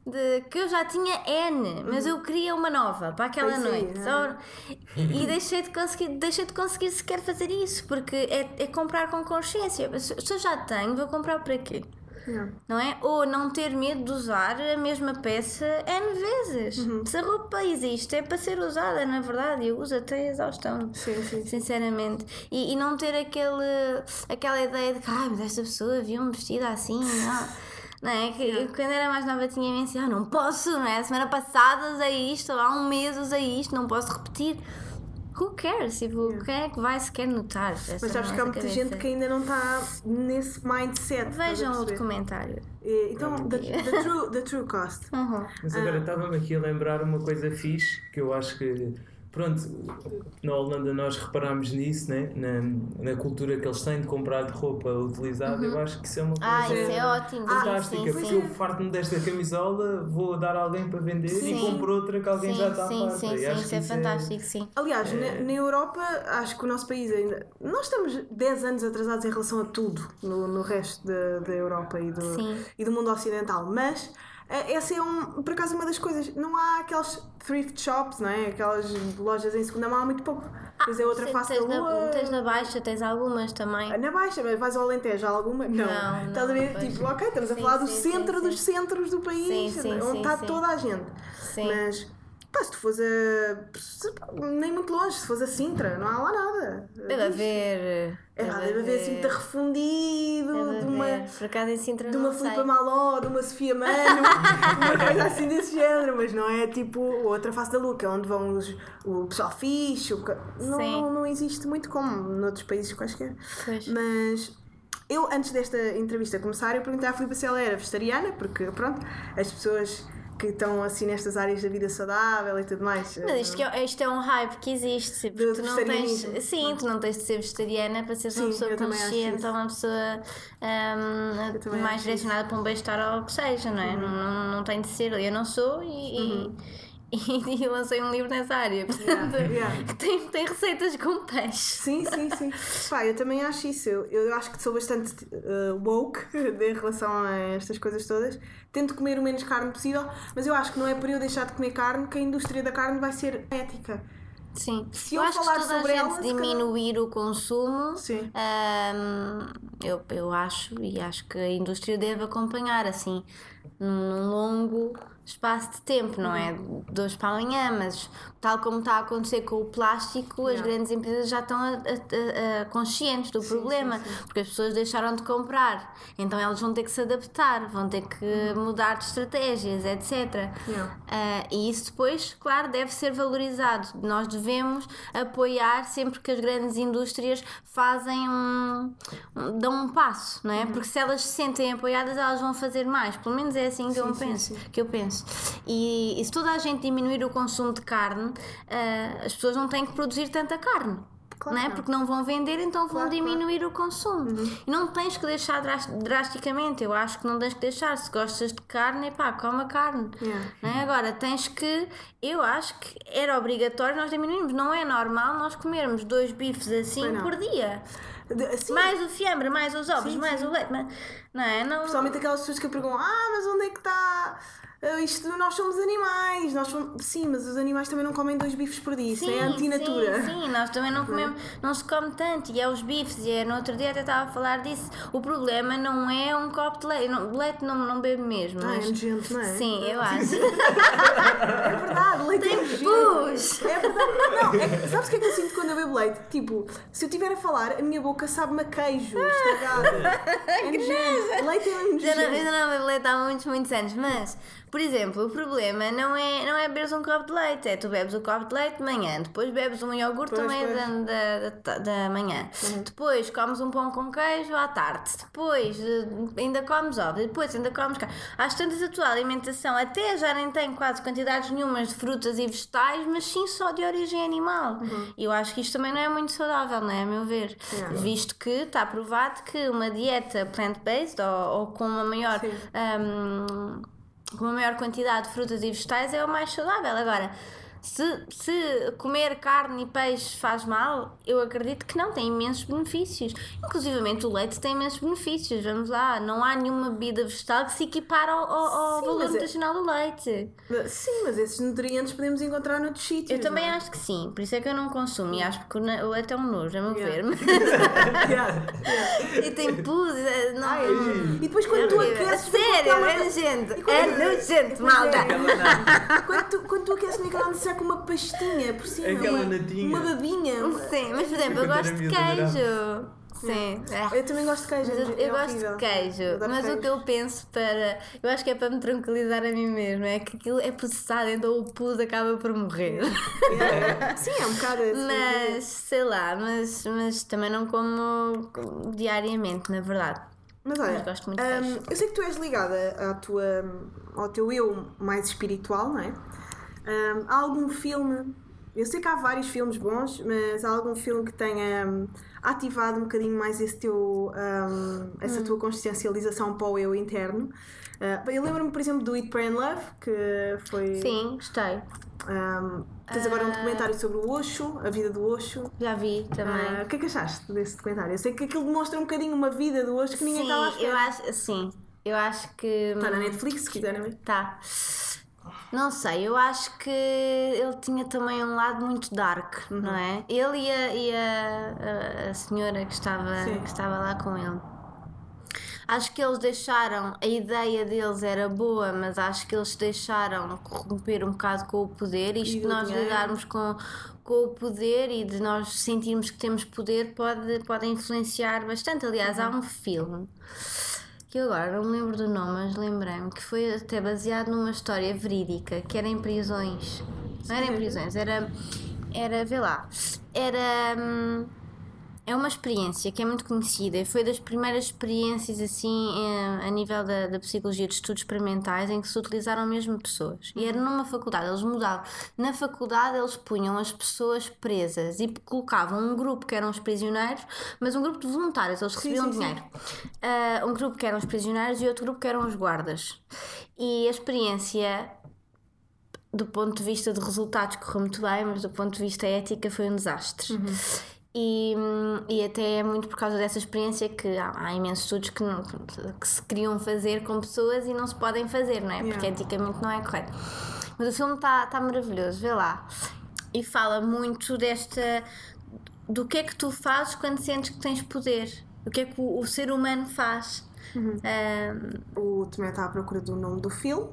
de, que eu já tinha N, mas eu queria uma nova para aquela Pois é, noite. não Só- e deixei de, conseguir, deixei de conseguir sequer fazer isso, porque é, é comprar com consciência. Se se eu já tenho, vou comprar para quê? Yeah. Não é? Ou não ter medo de usar a mesma peça N vezes. Uhum. Se a roupa existe, é para ser usada, na verdade. Eu uso até a exaustão Sim, sim. sinceramente. E, e não ter aquele, aquela ideia de que, ai, mas esta pessoa viu-me vestida assim, não. Não é? Que, eu, quando era mais nova tinha imenso, ah, não posso, não é? Semana passada usei isto, ou há um mês usei isto, não posso repetir. Who cares? Tipo, quem é que vai sequer notar? essa Mas sabes que há muita cabeça? gente que ainda não está nesse mindset. Vejam o documentário. Eh, Então, the, the true, the true cost. Uhum. Mas Ah. agora estava-me aqui a lembrar uma coisa fixe que eu acho que, pronto, na Holanda nós reparámos nisso, né? na, na cultura que eles têm de comprar de roupa utilizada. Eu acho que isso é uma coisa Ah, isso é ótimo. fantástica, sim, porque sim. eu farto-me desta camisola, vou dar a alguém para vender Sim. e compro outra que alguém Sim, já está sim, farta. sim, sim, acho isso que é fantástico, sim. Aliás, na, na Europa, acho que o nosso país ainda. Nós estamos 10 anos atrasados em relação a tudo no, no resto da, da Europa e do, e do mundo ocidental, mas essa é um, por acaso uma das coisas. Não há aquelas thrift shops, não é? Aquelas lojas em segunda mão há muito pouco. Depois é outra face da tens, na, lua. tens na baixa, tens algumas também. Na baixa, mas vais ao Alentejo, há alguma? Não. Não, Estás a ver? Tipo, ok, estamos a Sim, falar do sim, sim, centro sim. dos centros do país, onde está toda a gente. Sim. Mas, pá, se tu fores a. nem muito longe, se fores a Sintra, não há lá nada. Deve haver. É pá, deve haver assim muito refundido, Deve de uma. haver. Por acaso em Sintra De uma. Filipa Maló, de uma Sofia Mano, [laughs] uma coisa assim desse género, mas não é tipo outra face da é onde vão os, o pessoal fixe, o não, não, não existe muito como noutros países quaisquer. Pois. Mas eu, antes desta entrevista começar, eu perguntei à Filipa se ela era vegetariana, porque pronto, as pessoas que estão assim nestas áreas da vida saudável e tudo mais. Mas isto, é, isto é um hype que existe, porque tu não tens. Sim, tu não tens de ser vegetariana para seres uma pessoa consciente ou uma pessoa também mais direcionada para um bem-estar ou o que seja, não é? Não, não, não tem de ser. Eu não sou e. E, [laughs] e lancei um livro nessa área, [laughs] portanto, yeah. que [laughs] tem, tem receitas com peixe. Sim, sim, sim. Pá, eu também acho isso. Eu, eu acho que sou bastante uh, woke em relação a estas coisas todas. Tento comer o menos carne possível, mas eu acho que não é por eu deixar de comer carne que a indústria da carne vai ser ética. Sim. Se eu eu acho que falar se toda sobre a gente ela, diminuir o consumo, Sim. ahm, eu, eu acho e acho que a indústria deve acompanhar assim num longo espaço de tempo, não é de hoje para amanhã, mas tal como está a acontecer com o plástico, as Yeah. grandes empresas já estão a- a- a- conscientes do problema, porque as pessoas deixaram de comprar, então elas vão ter que se adaptar, vão ter que mudar de estratégias, etc. Yeah. Ah, e isso depois, claro, deve ser valorizado. Nós devemos apoiar sempre que as grandes indústrias fazem um, um- dão um passo, não é? Porque se elas se sentem apoiadas, elas vão fazer mais. Pelo menos é assim que eu sim, penso. Que eu penso. E, e se toda a gente diminuir o consumo de carne, ah, as pessoas não têm que produzir tanta carne. Claro não é? Porque não vão vender, então vão Claro, claro. diminuir o consumo. E não tens que deixar dras- drasticamente. Eu acho que não tens que deixar. Se gostas de carne, pá, coma carne. Yeah. É? Agora, tens que. Eu acho que era obrigatório nós diminuirmos. Não é normal nós comermos dois bifes assim por dia. Assim, Mais o fiambre, mais os ovos, Sim, mais sim. o leite. Mas, não é? Não, Principalmente aquelas pessoas que perguntam: Ah, mas onde é que está? Ah, isto, nós somos animais. Nós somos... Sim, mas os animais também não comem dois bifes por dia. Isso é antinatura. Sim, sim, nós também não comemos, não se come tanto, e é os bifes, e é, no outro dia até estava a falar disso. O problema não é um copo de leite, não, leite não, não bebo mesmo. Ah, é mas, nojento, não é? Sim, eu acho. [laughs] É verdade, leite é nojento. Pus! É verdade. Não, é que, sabes o que é que eu sinto quando eu bebo leite? Tipo, se eu estiver a falar, a minha boca sabe-me a queijo estragado. [laughs] É nojento. Leite é nojento. eu não bebo leite há muitos, muitos anos, mas, por exemplo, o problema não é, não é beberes um copo de leite, é tu bebes o copo de leite de manhã, depois bebes um iogurte Pois, também pois. da, da, da, da manhã, depois comes um pão com queijo à tarde, depois eh, ainda comes ovos, depois ainda comes carne. Às tantas a tua alimentação até já nem tem quase quantidades nenhumas de frutas e vegetais, mas sim só de origem animal. E eu acho que isto também não é muito saudável, não é? A meu ver. Yeah. Visto que está provado que uma dieta plant-based ou, ou com uma maior Sim. hum, com uma maior quantidade de frutas e vegetais é o mais saudável. Agora, se, se comer carne e peixe faz mal, eu acredito que não, tem imensos benefícios. Inclusivamente o leite tem imensos benefícios. Vamos lá, não há nenhuma bebida vegetal que se equipare ao, ao, ao Sim, valor é- nutricional do leite. Sim, mas esses nutrientes podemos encontrar noutros sítios. Eu também é? acho que sim, por isso é que eu não consumo e acho que o leite é um nojo, a meu Yeah. ver. [laughs] Yeah. e tem pus, eh, não. Ai, e depois quando tu horrível. aqueces. Sério, é nojento. É nojento, é. malta. Quando tu, quando tu aqueces com uma pastinha por cima, Aquela uma, natinha. uma babinha. uma- Sim, mas por exemplo, eu gosto de queijo. Sim. Ah, Eu também gosto de queijo. Mas eu, é eu gosto horrível. de queijo, mas o queijo. que eu penso para. Eu acho que é para me tranquilizar a mim mesmo, é que aquilo é processado, então o pus acaba por morrer. É, Sim, é um bocado assim. Mas, sei lá, mas, mas também não como diariamente, na verdade. Mas olha, Mas gosto muito de queijo. eu sei que tu és ligada à tua, ao teu eu mais espiritual, não é? Hum, há algum filme, eu sei que há vários filmes bons, mas há algum filme que tenha hum, ativado um bocadinho mais esse teu, hum, essa tua consciencialização para o eu interno? Uh, eu lembro-me, por exemplo, do Eat, Pray and Love, que foi. Sim, gostei. hum, tens agora um documentário sobre o Osho, a vida do Osho. Já vi também. Ah, o que é que achaste desse documentário? Eu sei que aquilo demonstra um bocadinho uma vida do Osho que ninguém sim, estava à eu espera. acho, sim. Eu acho que. Está na Netflix, se quiserem ver. Tá. Não sei, eu acho que ele tinha também um lado muito dark, Uhum. não é? Ele e a, e a, a- senhora que estava, Sim. que estava lá com ele. Acho que eles deixaram, a ideia deles era boa, mas acho que eles deixaram corromper um bocado com o poder. Isto de nós dinheiro. lidarmos com, com o poder e de nós sentirmos que temos poder pode, pode influenciar bastante. Aliás, há um filme que eu agora não me lembro do nome, mas lembrei-me que foi até baseado numa história verídica, que era em prisões. Não era em prisões, era. Era, vê lá, era. hum, é uma experiência que é muito conhecida e foi das primeiras experiências assim eh, a nível da, da psicologia de estudos experimentais em que se utilizaram mesmo pessoas. E era numa faculdade, eles mudavam. Na faculdade eles punham as pessoas presas e colocavam um grupo que eram os prisioneiros, mas um grupo de voluntários, eles recebiam sim, sim. dinheiro. Ah, um grupo que eram os prisioneiros e outro grupo que eram os guardas. E a experiência do ponto de vista de resultados correu muito bem, mas do ponto de vista ética foi um desastre. E, e até é muito por causa dessa experiência que há, há imensos estudos que, não- que se queriam fazer com pessoas e não se podem fazer, não é? Porque Yeah. eticamente não é correto. Mas o filme está tá maravilhoso, vê lá. E fala muito desta. do que é que tu fazes quando sentes que tens poder. O que é que o, o ser humano faz. Hum, O Tomé está à procura do nome do filme,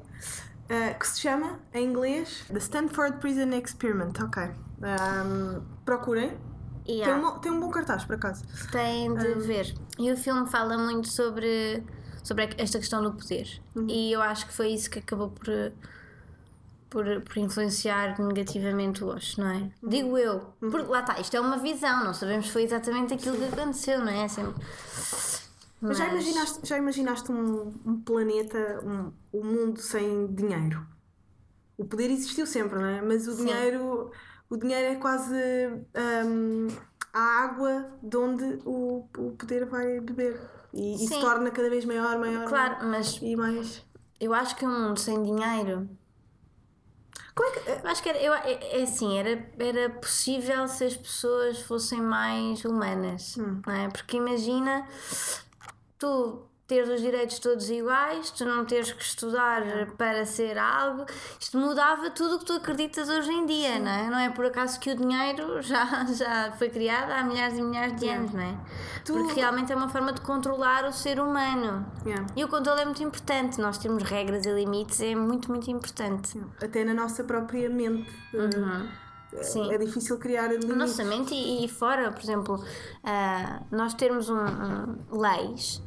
eh, que se chama, em inglês, The Stanford Prison Experiment. Ok. Ahm, procurem. E Tem, um, tem um bom cartaz, por acaso. Tem de ver. E o filme fala muito sobre, sobre esta questão do poder. E eu acho que foi isso que acabou por, por, por influenciar negativamente Osho, não é? Digo eu. Porque lá está, isto é uma visão, não sabemos se foi exatamente aquilo que aconteceu, não é? Sempre... Mas já imaginaste, já imaginaste um, um planeta, um, um mundo sem dinheiro? O poder existiu sempre, não é? Mas o Sim. dinheiro, o dinheiro é quase ahm, a água de onde o, o poder vai beber. E, e se torna cada vez maior, maior. Claro, maior. mas E mais. eu acho que um mundo sem dinheiro. Como é que. Eu acho que era, eu, é, é assim, era, era possível se as pessoas fossem mais humanas, não é? Porque imagina tu teres os direitos todos iguais, tu não teres que estudar para ser algo, isto mudava tudo o que tu acreditas hoje em dia, não é? Não é por acaso que o dinheiro [laughs] já, já foi criado há milhares e milhares de anos, não é? Tu- Porque realmente é uma forma de controlar o ser humano. Yeah. E o controle é muito importante, nós temos regras e limites, é muito, muito importante. Até na nossa própria mente. É- Sim. É difícil criar limites. Nossa mente e, e fora, por exemplo, ah, nós termos um, um- leis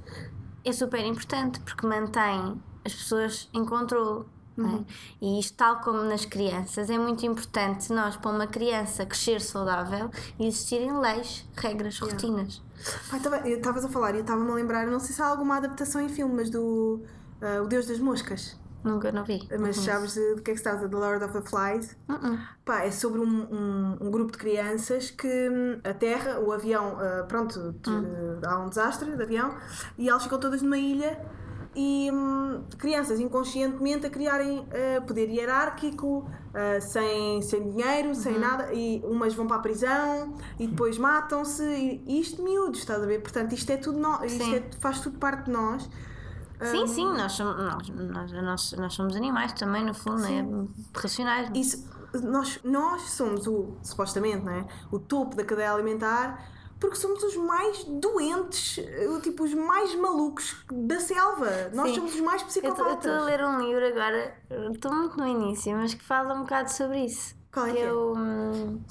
é super importante porque mantém as pessoas em controle. é? E isto, tal como nas crianças, é muito importante nós, para uma criança crescer saudável, existirem leis, regras, rotinas. Pai, tava- eu estavas a falar e eu estava-me a lembrar, não sei se há alguma adaptação em filme, mas do ah, O Deus das Moscas. Nunca não vi. Mas sabes de, de que é que se trata? The Lord of the Flies? Uh-uh. Pá, é sobre um, um, um grupo de crianças que hum, a Terra, o avião, ah, pronto, de- há um desastre de avião e elas ficam todas numa ilha e hum, crianças inconscientemente a criarem ah, poder hierárquico, ah, sem, sem dinheiro, sem nada, e umas vão para a prisão e depois matam-se, e, isto miúdos, estás a ver? Portanto, isto é tudo no, isto é- faz tudo parte de nós. Sim, sim, nós somos, nós, nós, nós, nós somos animais também, no fundo, é racionais. Isso, nós, nós somos o, supostamente, não é? O topo da cadeia alimentar porque somos os mais doentes, o tipo, os mais malucos da selva. Nós Sim. somos os mais Eu estou psicopatas. a ler um livro agora, estou muito no início, mas que fala um bocado sobre isso. Qual é que que é? o. hum,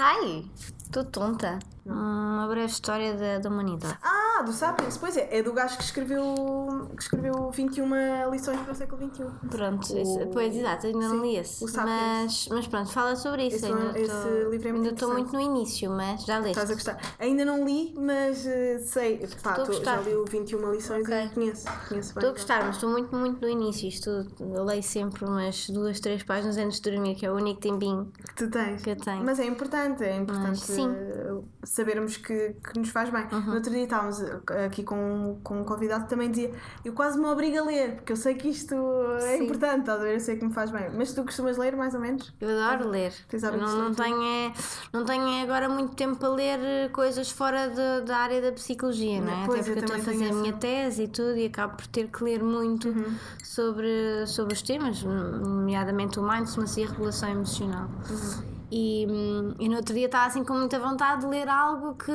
Ai, estou tonta. Uma breve história da, da humanidade. Ah, do Sapiens, pois é, é do gajo que escreveu, que escreveu 21 lições para o século XXI. Pronto, O- esse- pois exato, ainda não li esse. Mas, mas pronto, fala sobre isso. Esse ainda esse estou- livro é muito ainda estou muito no início, mas já leste. Estás a gostar? Ainda não li, mas eh, sei. Pá, tô- já li o 21 lições Ok. e conheço, conheço. Estou a gostar, mas estou muito, muito no início. Isto, eu leio sempre umas duas, três páginas antes de dormir, que é o único tempinho Que tu tens. que eu tenho. Mas é importante, é importante Mas, sim. eh, sabermos que, que nos faz bem. No outro dia estávamos aqui com, com um convidado que também dizia: Eu quase me obrigo a ler, porque eu sei que isto é Sim. importante, estás a ver? Eu sei que me faz bem. Mas tu costumas ler mais ou menos? Eu adoro ler. Eu hábitos não, não, tenho, é- não tenho agora muito tempo para ler coisas fora de- da área da psicologia, não é? Pois, Até porque eu estou a fazer a minha tese e tudo e acabo por ter que ler muito Uhum. sobre, sobre os temas, nomeadamente o mindfulness e a regulação emocional. Uhum. E, hum, e no outro dia estava assim com muita vontade de ler algo que,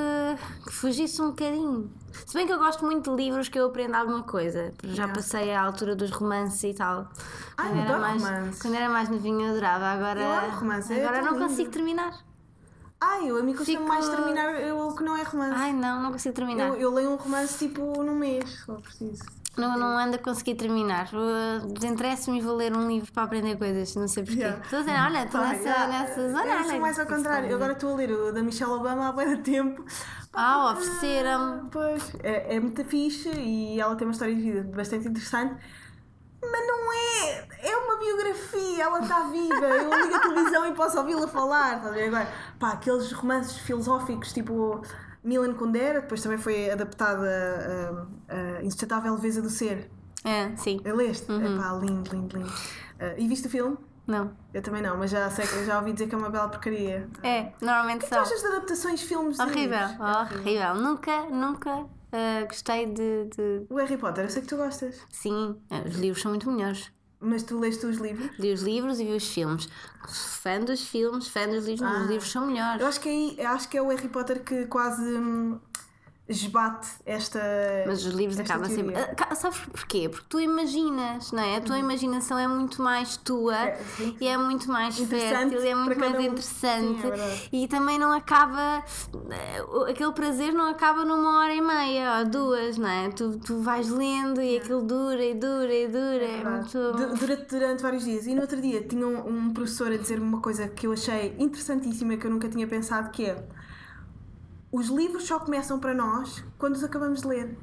que fugisse um bocadinho. Se bem que eu gosto muito de livros que eu aprendo alguma coisa. Já passei à altura dos romances e tal. Ai, Quando eu era mais, romances. Quando era mais novinha eu adorava. Agora, Eu romance, é agora tão não lindo. consigo terminar. Ai, eu a mim custa Fico- mais terminar eu- o que não é romance. Ai não, não consigo terminar. eu, eu leio um romance tipo num mês, for preciso. Não, não ando a conseguir terminar. Desinteresso-me e vou ler um livro para aprender coisas, não sei porquê. Yeah. Estou a dizer, olha, estou nessa, yeah, nessa zona. Eu sou olha, mais ao contrário. Eu agora estou a ler o da Michelle Obama há bem tempo. Ah, ofereceram-me. Pois, é, é muito fixe e ela tem uma história de vida bastante interessante. Mas não é! É uma biografia, ela está viva. Eu ligo a televisão e posso ouvi-la falar. Ver? Agora, pá, aqueles romances filosóficos tipo Milan Kundera, depois também foi adaptada a, a, Insustentável Leveza do Ser. É, sim. Leste? Uhum. É pá, lindo, lindo, lindo. Ah, e viste o filme? Não. Eu também não, mas já sei que já ouvi dizer que é uma bela porcaria. É, normalmente Tu são. achas de adaptações de filmes? Horrível, livros? horrível. Nunca, nunca uh, gostei de, de- O Harry Potter, eu sei que tu gostas. Sim, uh, os livros são muito melhores. Mas tu leste os livros? Li os livros e vi os filmes. Fã dos filmes, fã dos livros, mas os livros são melhores. Eu acho que, aí, eu acho que é o Harry Potter que quase hum, esbate esta. Mas os livros acabam sempre. Ah, Sabes porquê? Porque tu imaginas, não é? A tua imaginação é muito mais tua É, e é muito mais fértil, é muito mais um. interessante Sim, é e também não acaba. eh, Aquele prazer não acaba numa hora e meia ou duas, não é? Tu, tu vais lendo e aquilo dura e dura e dura. É, muito. Du- Durante, durante vários dias. E no outro dia tinha um, um professor a dizer-me uma coisa que eu achei interessantíssima, que eu nunca tinha pensado, que é os livros só começam para nós quando os acabamos de ler.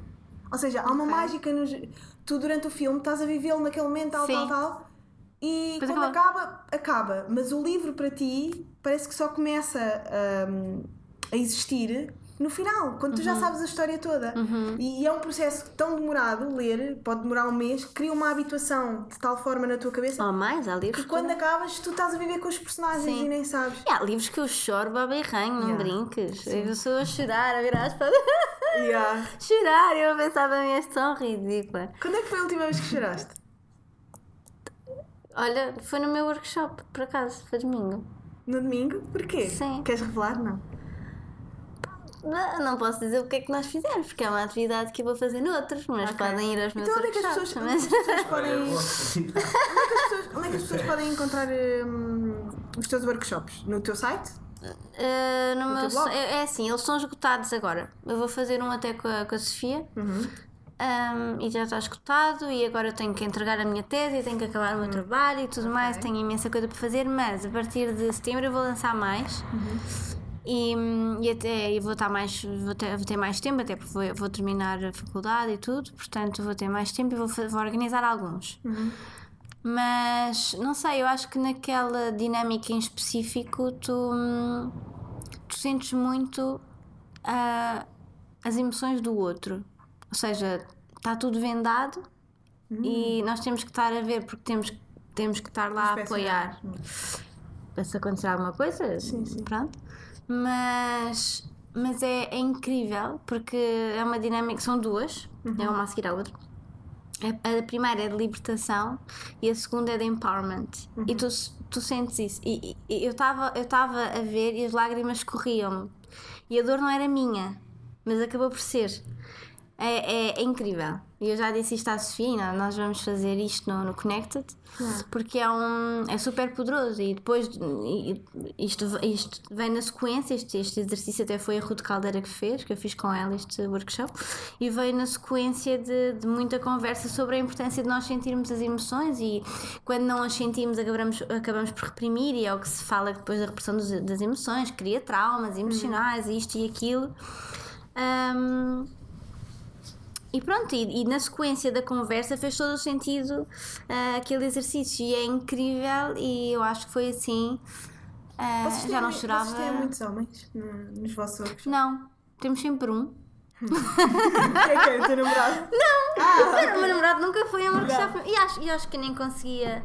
Ou seja, há uma Ok. mágica nos. Tu durante o filme estás a vivê-lo naquele momento, tal, Sim. tal, tal. E Depois quando acaba. acaba, acaba. Mas o livro para ti parece que só começa hum, a existir no final, quando Uhum. tu já sabes a história toda. E, e é um processo tão demorado, ler, pode demorar um mês, cria uma habituação de tal forma na tua cabeça Ou mais, há livros que quando acabas tu estás a viver com os personagens Sim. e nem sabes. E há livros que eu choro, baba e ranho, não Yeah. brinques. Eu sou a chorar, a virar as. [laughs] Yeah. chorar, eu pensava minha tão ridícula. Quando é que foi a última vez que choraste? Olha, foi no meu workshop, por acaso, foi domingo. No domingo? Porquê? Sim. Queres revelar? Não. Não, não posso dizer o que é que nós fizemos, porque é uma atividade que eu vou fazer noutros, mas Ok. podem ir aos meus Então onde é que as pessoas, onde é as pessoas podem. Onde é vou- que as pessoas, onde é que as pessoas podem encontrar hum, os teus workshops? No teu site? Uh, no No meu teu blog? é, é assim, eles estão esgotados agora. Eu vou fazer um até com a, com a Sofia. Uhum. Um, e já está escutado e agora eu tenho que entregar a minha tese e tenho que acabar o Uhum. meu trabalho e tudo mais, tenho imensa coisa para fazer, mas a partir de setembro eu vou lançar mais Uhum. E, e até e vou estar mais vou ter, vou ter mais tempo, até porque vou, vou terminar a faculdade e tudo, portanto vou ter mais tempo e vou, vou organizar alguns. Uhum. Mas não sei, eu acho que naquela dinâmica em específico tu, tu sentes muito ah, as emoções do outro. Ou seja, está tudo vendado e nós temos que estar a ver porque temos, temos que estar lá a apoiar. Para se acontecer alguma coisa, Sim, sim. pronto. Mas, mas é, é incrível porque é uma dinâmica, são duas, é uma a seguir à outra. A, a primeira é de libertação e a segunda é de empowerment. E tu, tu sentes isso. E, e- eu estava eu estava a ver e as lágrimas escorriam-me. E a dor não era minha, mas acabou por ser. É, é, é incrível. E eu já disse isto à Sofia, nó- nós vamos fazer isto no, no Connected, porque é, um, é super poderoso. E depois, isto, isto vem na sequência, este, este exercício até foi a Ruth Caldeira que fez, que eu fiz com ela este workshop, e veio na sequência de, de muita conversa sobre a importância de nós sentirmos as emoções e quando não as sentimos acabamos, acabamos por reprimir, e é o que se fala depois da repressão dos- das emoções, cria traumas emocionais, isto e aquilo. Ahm, e pronto, e, e na sequência da conversa fez todo o sentido ah, aquele exercício e é incrível e eu acho que foi assim Ah, Vocês já não chorava. Vocês têm muitos homens no- nos vossos workshops? Não, temos sempre um. Quem é que é o teu namorado? [laughs] Não, o meu namorado nunca foi a um workshop e acho, e acho que nem conseguia.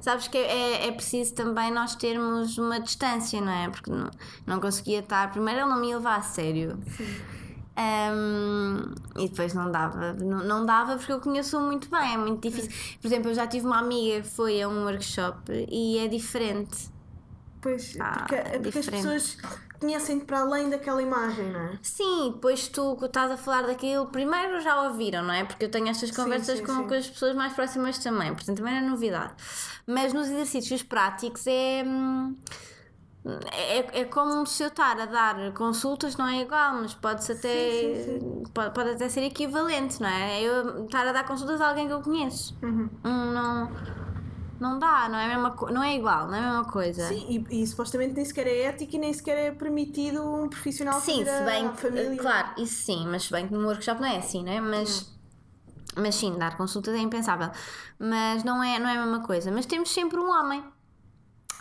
Sabes que é, é preciso também nós termos uma distância, não é? Porque não, não conseguia estar. Primeiro, ele não me ia levar a sério. Um, e depois não dava, não, não dava porque eu conheço muito bem, é muito difícil. Por exemplo, eu já tive uma amiga que foi a um workshop e é diferente. Pois, Ah, porque, é porque as pessoas conhecem-te para além daquela imagem, não é? Sim, depois tu estás a falar daquilo, primeiro já ouviram, não é? Porque eu tenho estas conversas sim, com, sim. com as pessoas mais próximas também, portanto também é novidade. Mas nos exercícios práticos é. hum, É, é como se eu estar a dar consultas, não é igual, mas pode-se até. Pode, pode até ser equivalente, não é? Eu estar a dar consultas a alguém que eu conheço. Uhum. Hum, não, não dá, não é, mesma, não é igual, não é a mesma coisa. Sim, e, e supostamente nem sequer é ético e nem sequer é permitido um profissional Sim, se bem que, família. claro, isso sim, mas se bem que no workshop não é assim, não é? Mas, mas sim, dar consultas é impensável. Mas não é, não é a mesma coisa. Mas temos sempre um homem,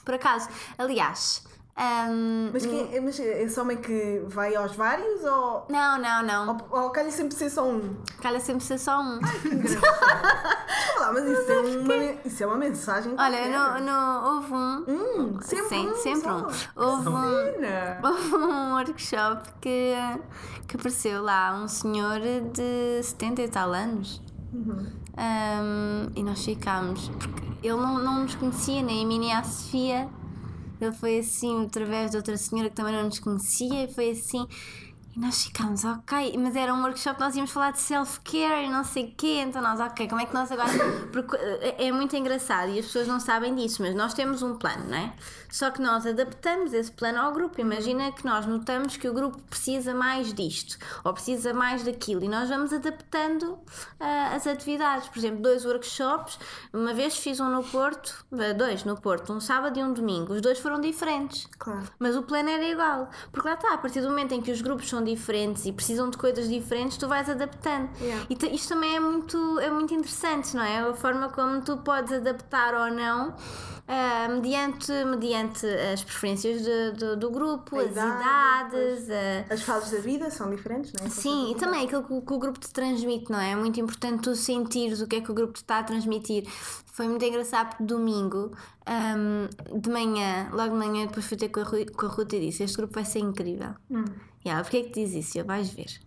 por acaso. Aliás, hum, Mas, quem, mas esse homem que vai aos vários ou, não, não, não. ou, ou calha sempre ser só um? Calha sempre ser só um. [laughs] Olá, mas isso é, uma, isso é uma mensagem. Olha, no, no, houve um. Hum, sempre sim, um, sempre só. um. Houve um. Houve um workshop que, que apareceu lá um senhor de 70 e tal anos. Um, e nós ficámos. Porque ele não, não nos conhecia, nem a mim nem a Sofia. Ele foi assim através de outra senhora que também não nos conhecia e foi assim. E nós ficámos, ok, mas era um workshop, nós íamos falar de self-care e não sei o quê, então nós, ok, como é que nós agora. Porque é é muito engraçado e as pessoas não sabem disso, mas nós temos um plano, não é? Só que nós adaptamos esse plano ao grupo. Imagina que nós notamos que o grupo precisa mais disto ou precisa mais daquilo e nós vamos adaptando ah, as atividades. Por exemplo, dois workshops, uma vez fiz um no Porto, eh, dois no Porto, um sábado e um domingo, os dois foram diferentes. Claro. Mas o plano era igual. Porque lá está, a partir do momento em que os grupos são diferentes e precisam de coisas diferentes, tu vais adaptando. Yeah. E isto também é muito, é muito interessante, não é? A forma como tu podes adaptar ou não. ah, mediante, mediante as preferências de- de- do grupo, A as idade, idades, a- As fases da vida são diferentes, não é? Sim, e também aquilo que, o- que o grupo te transmite, não é? É muito importante tu sentires o que é que o grupo te está a transmitir. Foi muito engraçado porque domingo, hum, de manhã, logo de manhã, depois fui ter com a, Ru- com a Ruth e disse: Este grupo vai ser incrível. E ela, porquê é que diz isso? Eu, vais ver.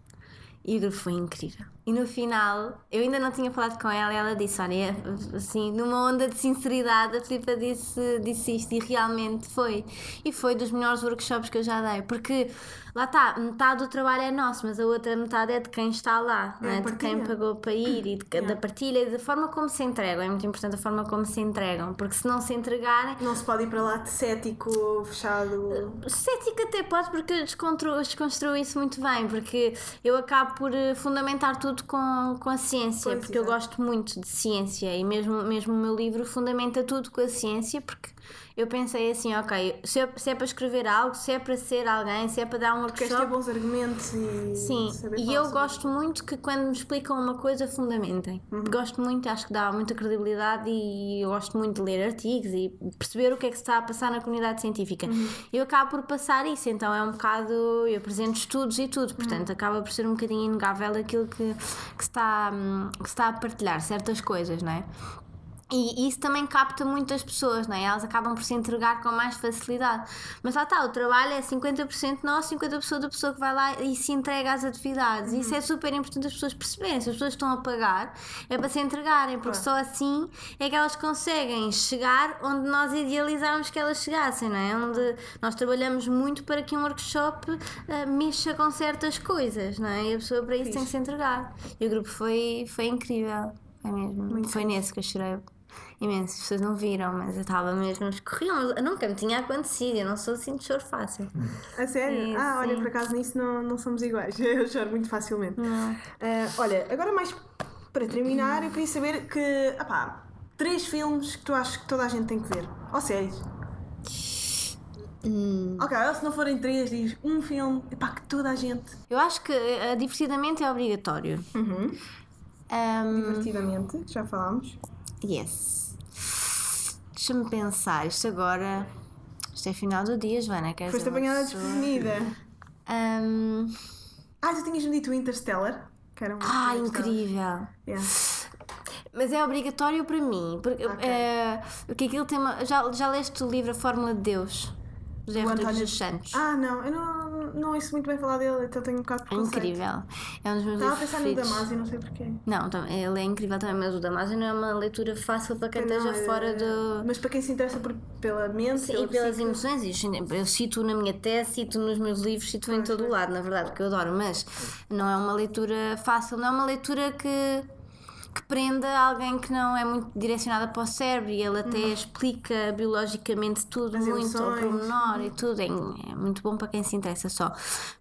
E o foi incrível. E no final, eu ainda não tinha falado com ela e ela disse: Olha, assim, numa onda de sinceridade, a Filipa disse, disse isto e realmente foi. E foi dos melhores workshops que eu já dei, porque lá está, metade do trabalho é nosso, mas a outra metade é de quem está lá, É a é? de quem pagou para ir e de- da partilha e da forma como se entregam. É muito importante a forma como se entregam, porque se não se entregarem, Não se pode ir para lá de cético, fechado. Cética até pode, porque eu descontru- desconstruo isso muito bem, porque eu acabo por eh, fundamentar tudo com, com a ciência, Pois, porque eu gosto muito de ciência e mesmo, mesmo o meu livro fundamenta tudo com a ciência, porque eu pensei assim, ok, se é, se é para escrever algo, se é para ser alguém, se é para dar um Queres ter workshop. bons argumentos e. Sim, e eu gosto muito que quando me explicam uma coisa fundamentem. Uhum. Gosto muito, acho que dá muita credibilidade e eu gosto muito de ler artigos e perceber o que é que se está a passar na comunidade científica. Uhum. Eu acabo por passar isso, então é um bocado. Eu apresento estudos e tudo, portanto Uhum. acaba por ser um bocadinho inegável aquilo que, que, se está, hum, que se está a partilhar, certas coisas, não é? E isso também capta muitas pessoas, não é? Elas acabam por se entregar com mais facilidade. Mas lá está, o trabalho é 50% nosso, 50% da pessoa que vai lá e se entrega às atividades. E isso é super importante as pessoas perceberem. Se as pessoas estão a pagar, é para se entregarem, porque só assim é que elas conseguem chegar onde nós idealizávamos que elas chegassem, não é? Onde nós trabalhamos muito para que um workshop ah, mexa com certas coisas, não é? E a pessoa para isso tem que se entregar. E o grupo foi, foi incrível. Foi mesmo. foi nesse que eu chorei imenso. As pessoas não viram, mas eu estava mesmo escorriam. Nunca me tinha acontecido. Eu não sou assim de choro fácil. A sério? Sim, ah, olha, sim. por acaso nisso não, não somos iguais. [laughs] Eu choro muito facilmente. Ah, olha, agora mais para terminar, eu queria saber que. Ah pá, três filmes que tu achas que toda a gente tem que ver. Ou séries. Hum. Ok, ou se não forem três, diz um filme epá, que toda a gente. Eu acho que ah, divertidamente é obrigatório. Uhum. Ahm, Divertidamente, já falámos. Yes. Deixa-me pensar. Isto agora. Isto é final do dia, Joana. Queres Foste apanhada pessoa? desprevenida. Ahm, Ah, tu tinhas-me dito o Interstellar? Que era um ah, incrível. Yeah. Mas é obrigatório para mim. Porque, Ok. eh, porque aquilo tem uma. Já, já leste o livro A Fórmula de Deus? José Rodrigues dos Santos. Ah, não, eu não, não ouço muito bem falar dele, então tenho um bocado de é incrível. É um dos meus Estava a pensar no. Damasio, não sei porquê. Não, ele é incrível também, mas o Damasio não é uma leitura fácil para quem Não, esteja é- fora do. Mas para quem se interessa por, pela mente Sim, pela e pelas emoções, eu- eu cito na minha tese, cito nos meus livros, cito em todo o lado, na verdade, que eu adoro, mas não é uma leitura fácil, não é uma leitura que, que prenda alguém que não é muito direcionada para o cérebro e ele até explica biologicamente tudo As muito ao emoções. pormenor e tudo, é, é muito bom para quem se interessa só.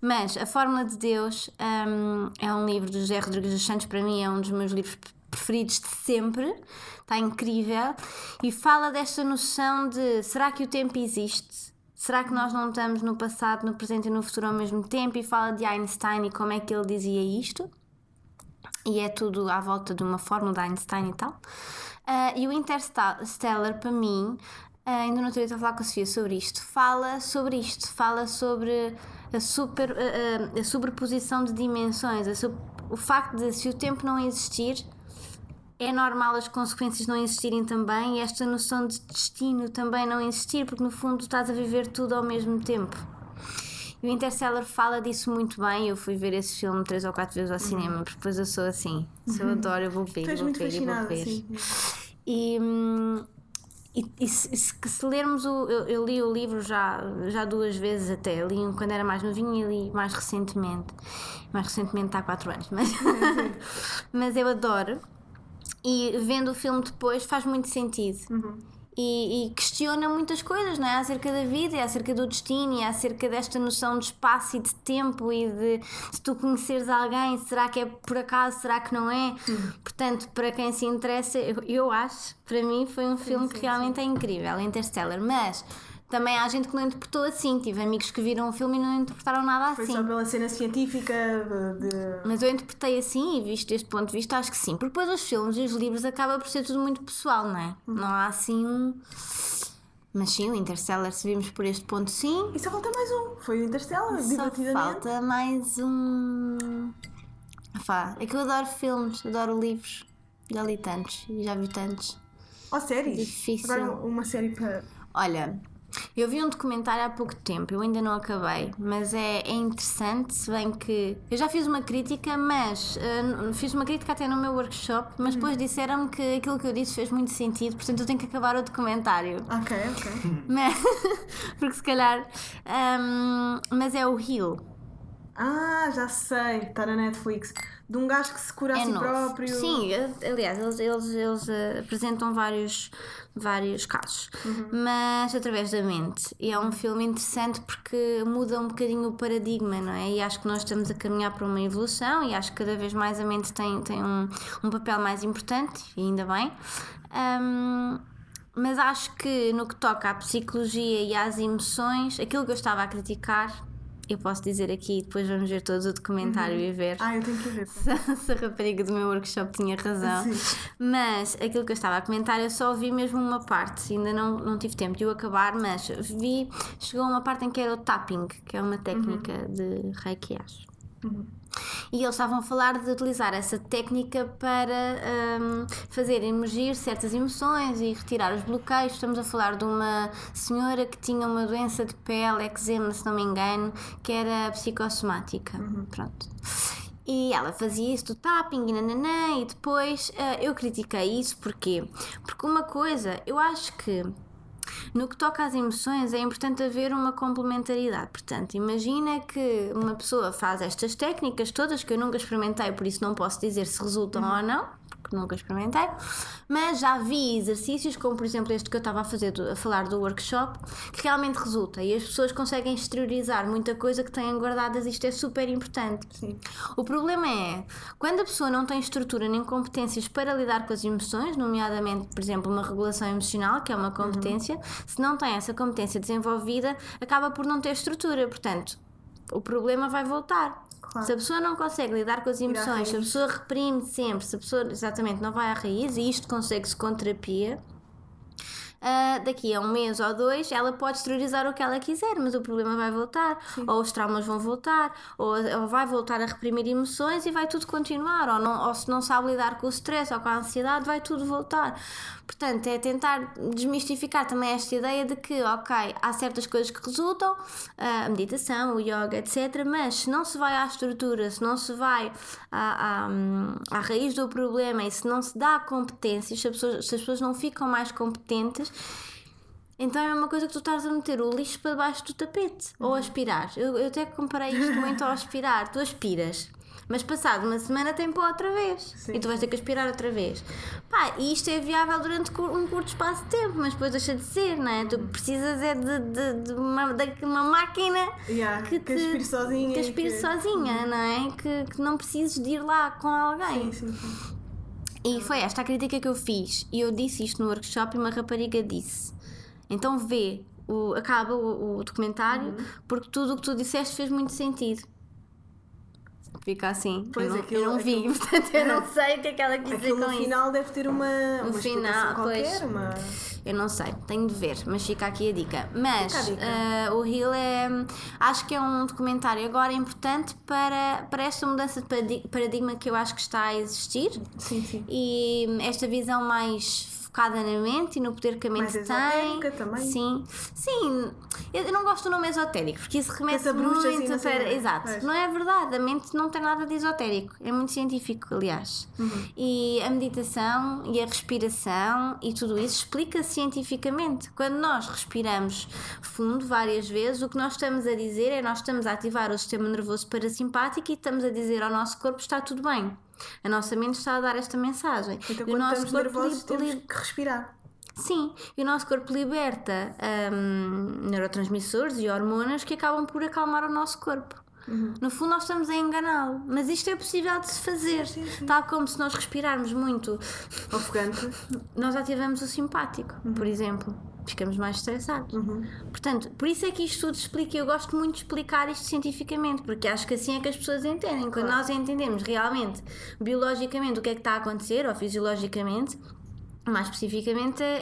Mas A Fórmula de Deus hum, é um livro do José Rodrigues dos Santos, para mim é um dos meus livros preferidos de sempre, está incrível e fala desta noção de será que o tempo existe? Será que nós não estamos no passado, no presente e no futuro ao mesmo tempo? E fala de Einstein e como é que ele dizia isto. E é tudo à volta de uma fórmula de Einstein e tal. Ah, e o Interstellar, para mim, ah, ainda não estou a falar com a Sofia sobre isto, fala sobre isto, fala sobre a, super, ah, a sobreposição de dimensões, a o facto de se o tempo não existir, é normal as consequências não existirem também e esta noção de destino também não existir, porque no fundo estás a viver tudo ao mesmo tempo. E o Interstellar fala disso muito bem. Eu fui ver esse filme três ou quatro vezes ao cinema, porque depois eu sou assim. [laughs] Se eu adoro, eu vou ver, vou muito ver e vou ver. sim. E, hum, e, e se, se- lermos o. Eu, eu li o livro já, já duas vezes até. Li um quando era mais novinho e li mais recentemente. Mais recentemente há quatro anos, mas, [laughs] mas eu adoro. E vendo o filme depois faz muito sentido. E, e questiona muitas coisas, não é? Acerca da vida, e acerca do destino, e acerca desta noção de espaço e de tempo e de se tu conheceres alguém, será que é por acaso, será que não é? Portanto, para quem se interessa, eu, eu acho, para mim foi um filme que realmente é incrível, Interstellar. Mas também há gente que não interpretou assim. Tive amigos que viram o filme e não interpretaram nada Foi assim. só pela cena científica de. de- Mas eu interpretei assim e visto deste ponto de vista, acho que sim. Porque depois os filmes e os livros acaba por ser tudo muito pessoal, não é? Não há assim um. Mas sim, o Interstellar, se vimos por este ponto, sim. E só falta mais um. Foi o Interstellar, Só falta mais um. Fá, é que eu adoro filmes, adoro livros. Já li tantos e já vi tantos. Ó, séries? Difícil. Agora uma série para. Olha, eu vi um documentário há pouco tempo, eu ainda não acabei, mas é, é interessante, se bem que eu já fiz uma crítica, mas n- fiz uma crítica até no meu workshop, mas depois disseram-me que aquilo que eu disse fez muito sentido, portanto eu tenho que acabar o documentário. Ok, ok. [laughs] Mas- porque se calhar. ahm, mas é o Hill. Ah, já sei. Está na Netflix. De um gajo que se cura a É si novo. próprio. Sim, eh, aliás, eles, eles, eles eh, apresentam vários, vários casos, mas através da mente. E é um filme interessante porque muda um bocadinho o paradigma, não é? E acho que nós estamos a caminhar para uma evolução e acho que cada vez mais a mente tem, tem um, um papel mais importante, e ainda bem. Ahm, mas acho que no que toca à psicologia e às emoções, aquilo que eu estava a criticar, eu posso dizer aqui, depois vamos ver todos o documentário e ver Ah, eu tenho que ver. [laughs] se a rapariga do meu workshop tinha razão. Sim. Mas aquilo que eu estava a comentar, eu só vi mesmo uma parte, ainda não, não tive tempo de o acabar, mas vi, chegou a uma parte em que era o tapping, que é uma técnica de reiki, acho. E eles estavam a falar de utilizar essa técnica para hum, fazer emergir certas emoções e retirar os bloqueios. Estamos a falar de uma senhora que tinha uma doença de pele, eczema, se não me engano, que era psicossomática. Pronto. E ela fazia isso do tapping e nananã, e depois ah, eu critiquei isso porquê? Porque uma coisa, eu acho que no que toca às emoções, é importante haver uma complementaridade. Portanto, imagina que uma pessoa faz estas técnicas todas que eu nunca experimentei, por isso não posso dizer se resultam ou não, porque nunca experimentei, mas já vi exercícios, como por exemplo este que eu estava a fazer, a falar do workshop, que realmente resulta e as pessoas conseguem exteriorizar muita coisa que têm guardadas. Isto é super importante. Sim. O problema é quando a pessoa não tem estrutura nem competências para lidar com as emoções, nomeadamente, por exemplo, uma regulação emocional, que é uma competência, se não tem essa competência desenvolvida, acaba por não ter estrutura. Portanto, o problema vai voltar. Claro. Se a pessoa não consegue lidar com as emoções, se a pessoa reprime sempre, se a pessoa exatamente não vai à raiz, e isto consegue-se com terapia, ah, daqui a um mês ou dois ela pode exteriorizar o que ela quiser, mas o problema vai voltar, ou os traumas vão voltar, ou, ou vai voltar a reprimir emoções e vai tudo continuar, ou, não, ou se não sabe lidar com o stress ou com a ansiedade, vai tudo voltar. Portanto, é tentar desmistificar também esta ideia de que, ok, há certas coisas que resultam, ah, a meditação, o yoga, etc., mas se não se vai à estrutura, se não se vai à, à, à raiz do problema e se não se dá competências, se as pessoas, se as pessoas não ficam mais competentes, então é uma coisa que tu estás a meter o lixo para debaixo do tapete ou aspirar. Eu, eu até comparei isto [laughs] muito ao aspirar. Tu aspiras, mas passado uma semana tem pó outra vez e tu vais ter que aspirar outra vez. Pá, e isto é viável durante um curto espaço de tempo, mas depois deixa de ser, não é? Tu precisas é de, de, de uma, de uma máquina Yeah, que, que te- aspire sozinha que aspire que- sozinha, não é? Que, que não precises de ir lá com alguém. Sim, sim, sim. E foi esta a crítica que eu fiz. E eu disse isto no workshop e uma rapariga disse. Então vê, o, acaba o, o documentário, Uhum. porque tudo o que tu disseste fez muito sentido. Fica assim. Pois, eu, não, aquilo- eu não vi, [laughs] aquilo- portanto eu não [laughs] sei o que é que ela quis dizer com no isso. final deve ter uma, uma No final, explicação pois. qualquer, uma... Eu não sei, tenho de ver, mas fica aqui a dica. Mas a dica. eh, o Hill é. Acho que é um documentário agora importante para, para esta mudança de paradi- paradigma que eu acho que está a existir. Sim, sim. E esta visão mais focada na mente e no poder que a mente Mais tem. também. Sim, sim. Eu não gosto do nome esotérico porque isso remete bruxa, assim, muito para. Exato. Não é verdade. A mente não tem nada de esotérico. É muito científico, aliás. Uhum. E a meditação e a respiração e tudo isso explica cientificamente. Quando nós respiramos fundo várias vezes, o que nós estamos a dizer é nós estamos a ativar o sistema nervoso parasimpático e estamos a dizer ao nosso corpo está tudo bem. A nossa mente está a dar esta mensagem. Então E o nosso corpo nervosos li- que respirar. Sim, e o nosso corpo liberta hum, neurotransmissores e hormonas que acabam por acalmar o nosso corpo. Uhum. No fundo, nós estamos a enganá-lo, mas isto é possível de se fazer. Tal como se nós respirarmos muito, Ofegante. [laughs] nós ativamos o simpático, Uhum. por exemplo. Ficamos mais estressados. Portanto, por isso é que isto tudo explica. Eu gosto muito de explicar isto cientificamente, porque acho que assim é que as pessoas entendem. Quando nós entendemos realmente, biologicamente, o que é que está a acontecer, ou fisiologicamente, mais especificamente, é,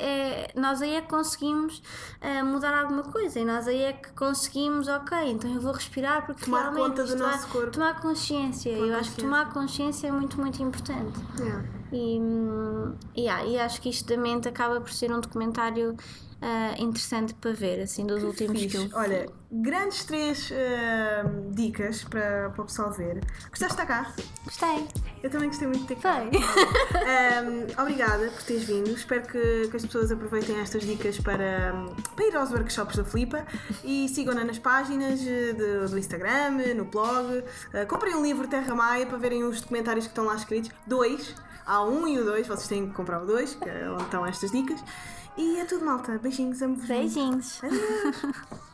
é- nós aí é que conseguimos eh, mudar alguma coisa e nós aí é que conseguimos, ok, então eu vou respirar porque Tomar realmente conta do vai- nosso corpo. Tomar consciência. eu acho que consciência. tomar consciência é muito, muito importante. Yeah. E, hum, yeah, e acho que isto da mente acaba por ser um documentário ah, interessante para ver, assim, dos últimos que eu Fixe. Olha, grandes três ah, dicas para, para o pessoal ver. Gostaste de estar cá? gostei. Eu também gostei muito de ter cá. Um, [laughs] obrigada por teres vindo. Espero que, que as pessoas aproveitem estas dicas para, para ir aos workshops da Flipa e sigam-na nas páginas eh, de- do Instagram, no blog. Uh, comprem um livro Terra Maia para verem os documentários que estão lá escritos. Dois. Há um e o dois, vocês têm que comprar o dois, que é onde estão estas dicas. E é tudo, malta. Beijinhos, amo-vos. Beijinhos. [laughs]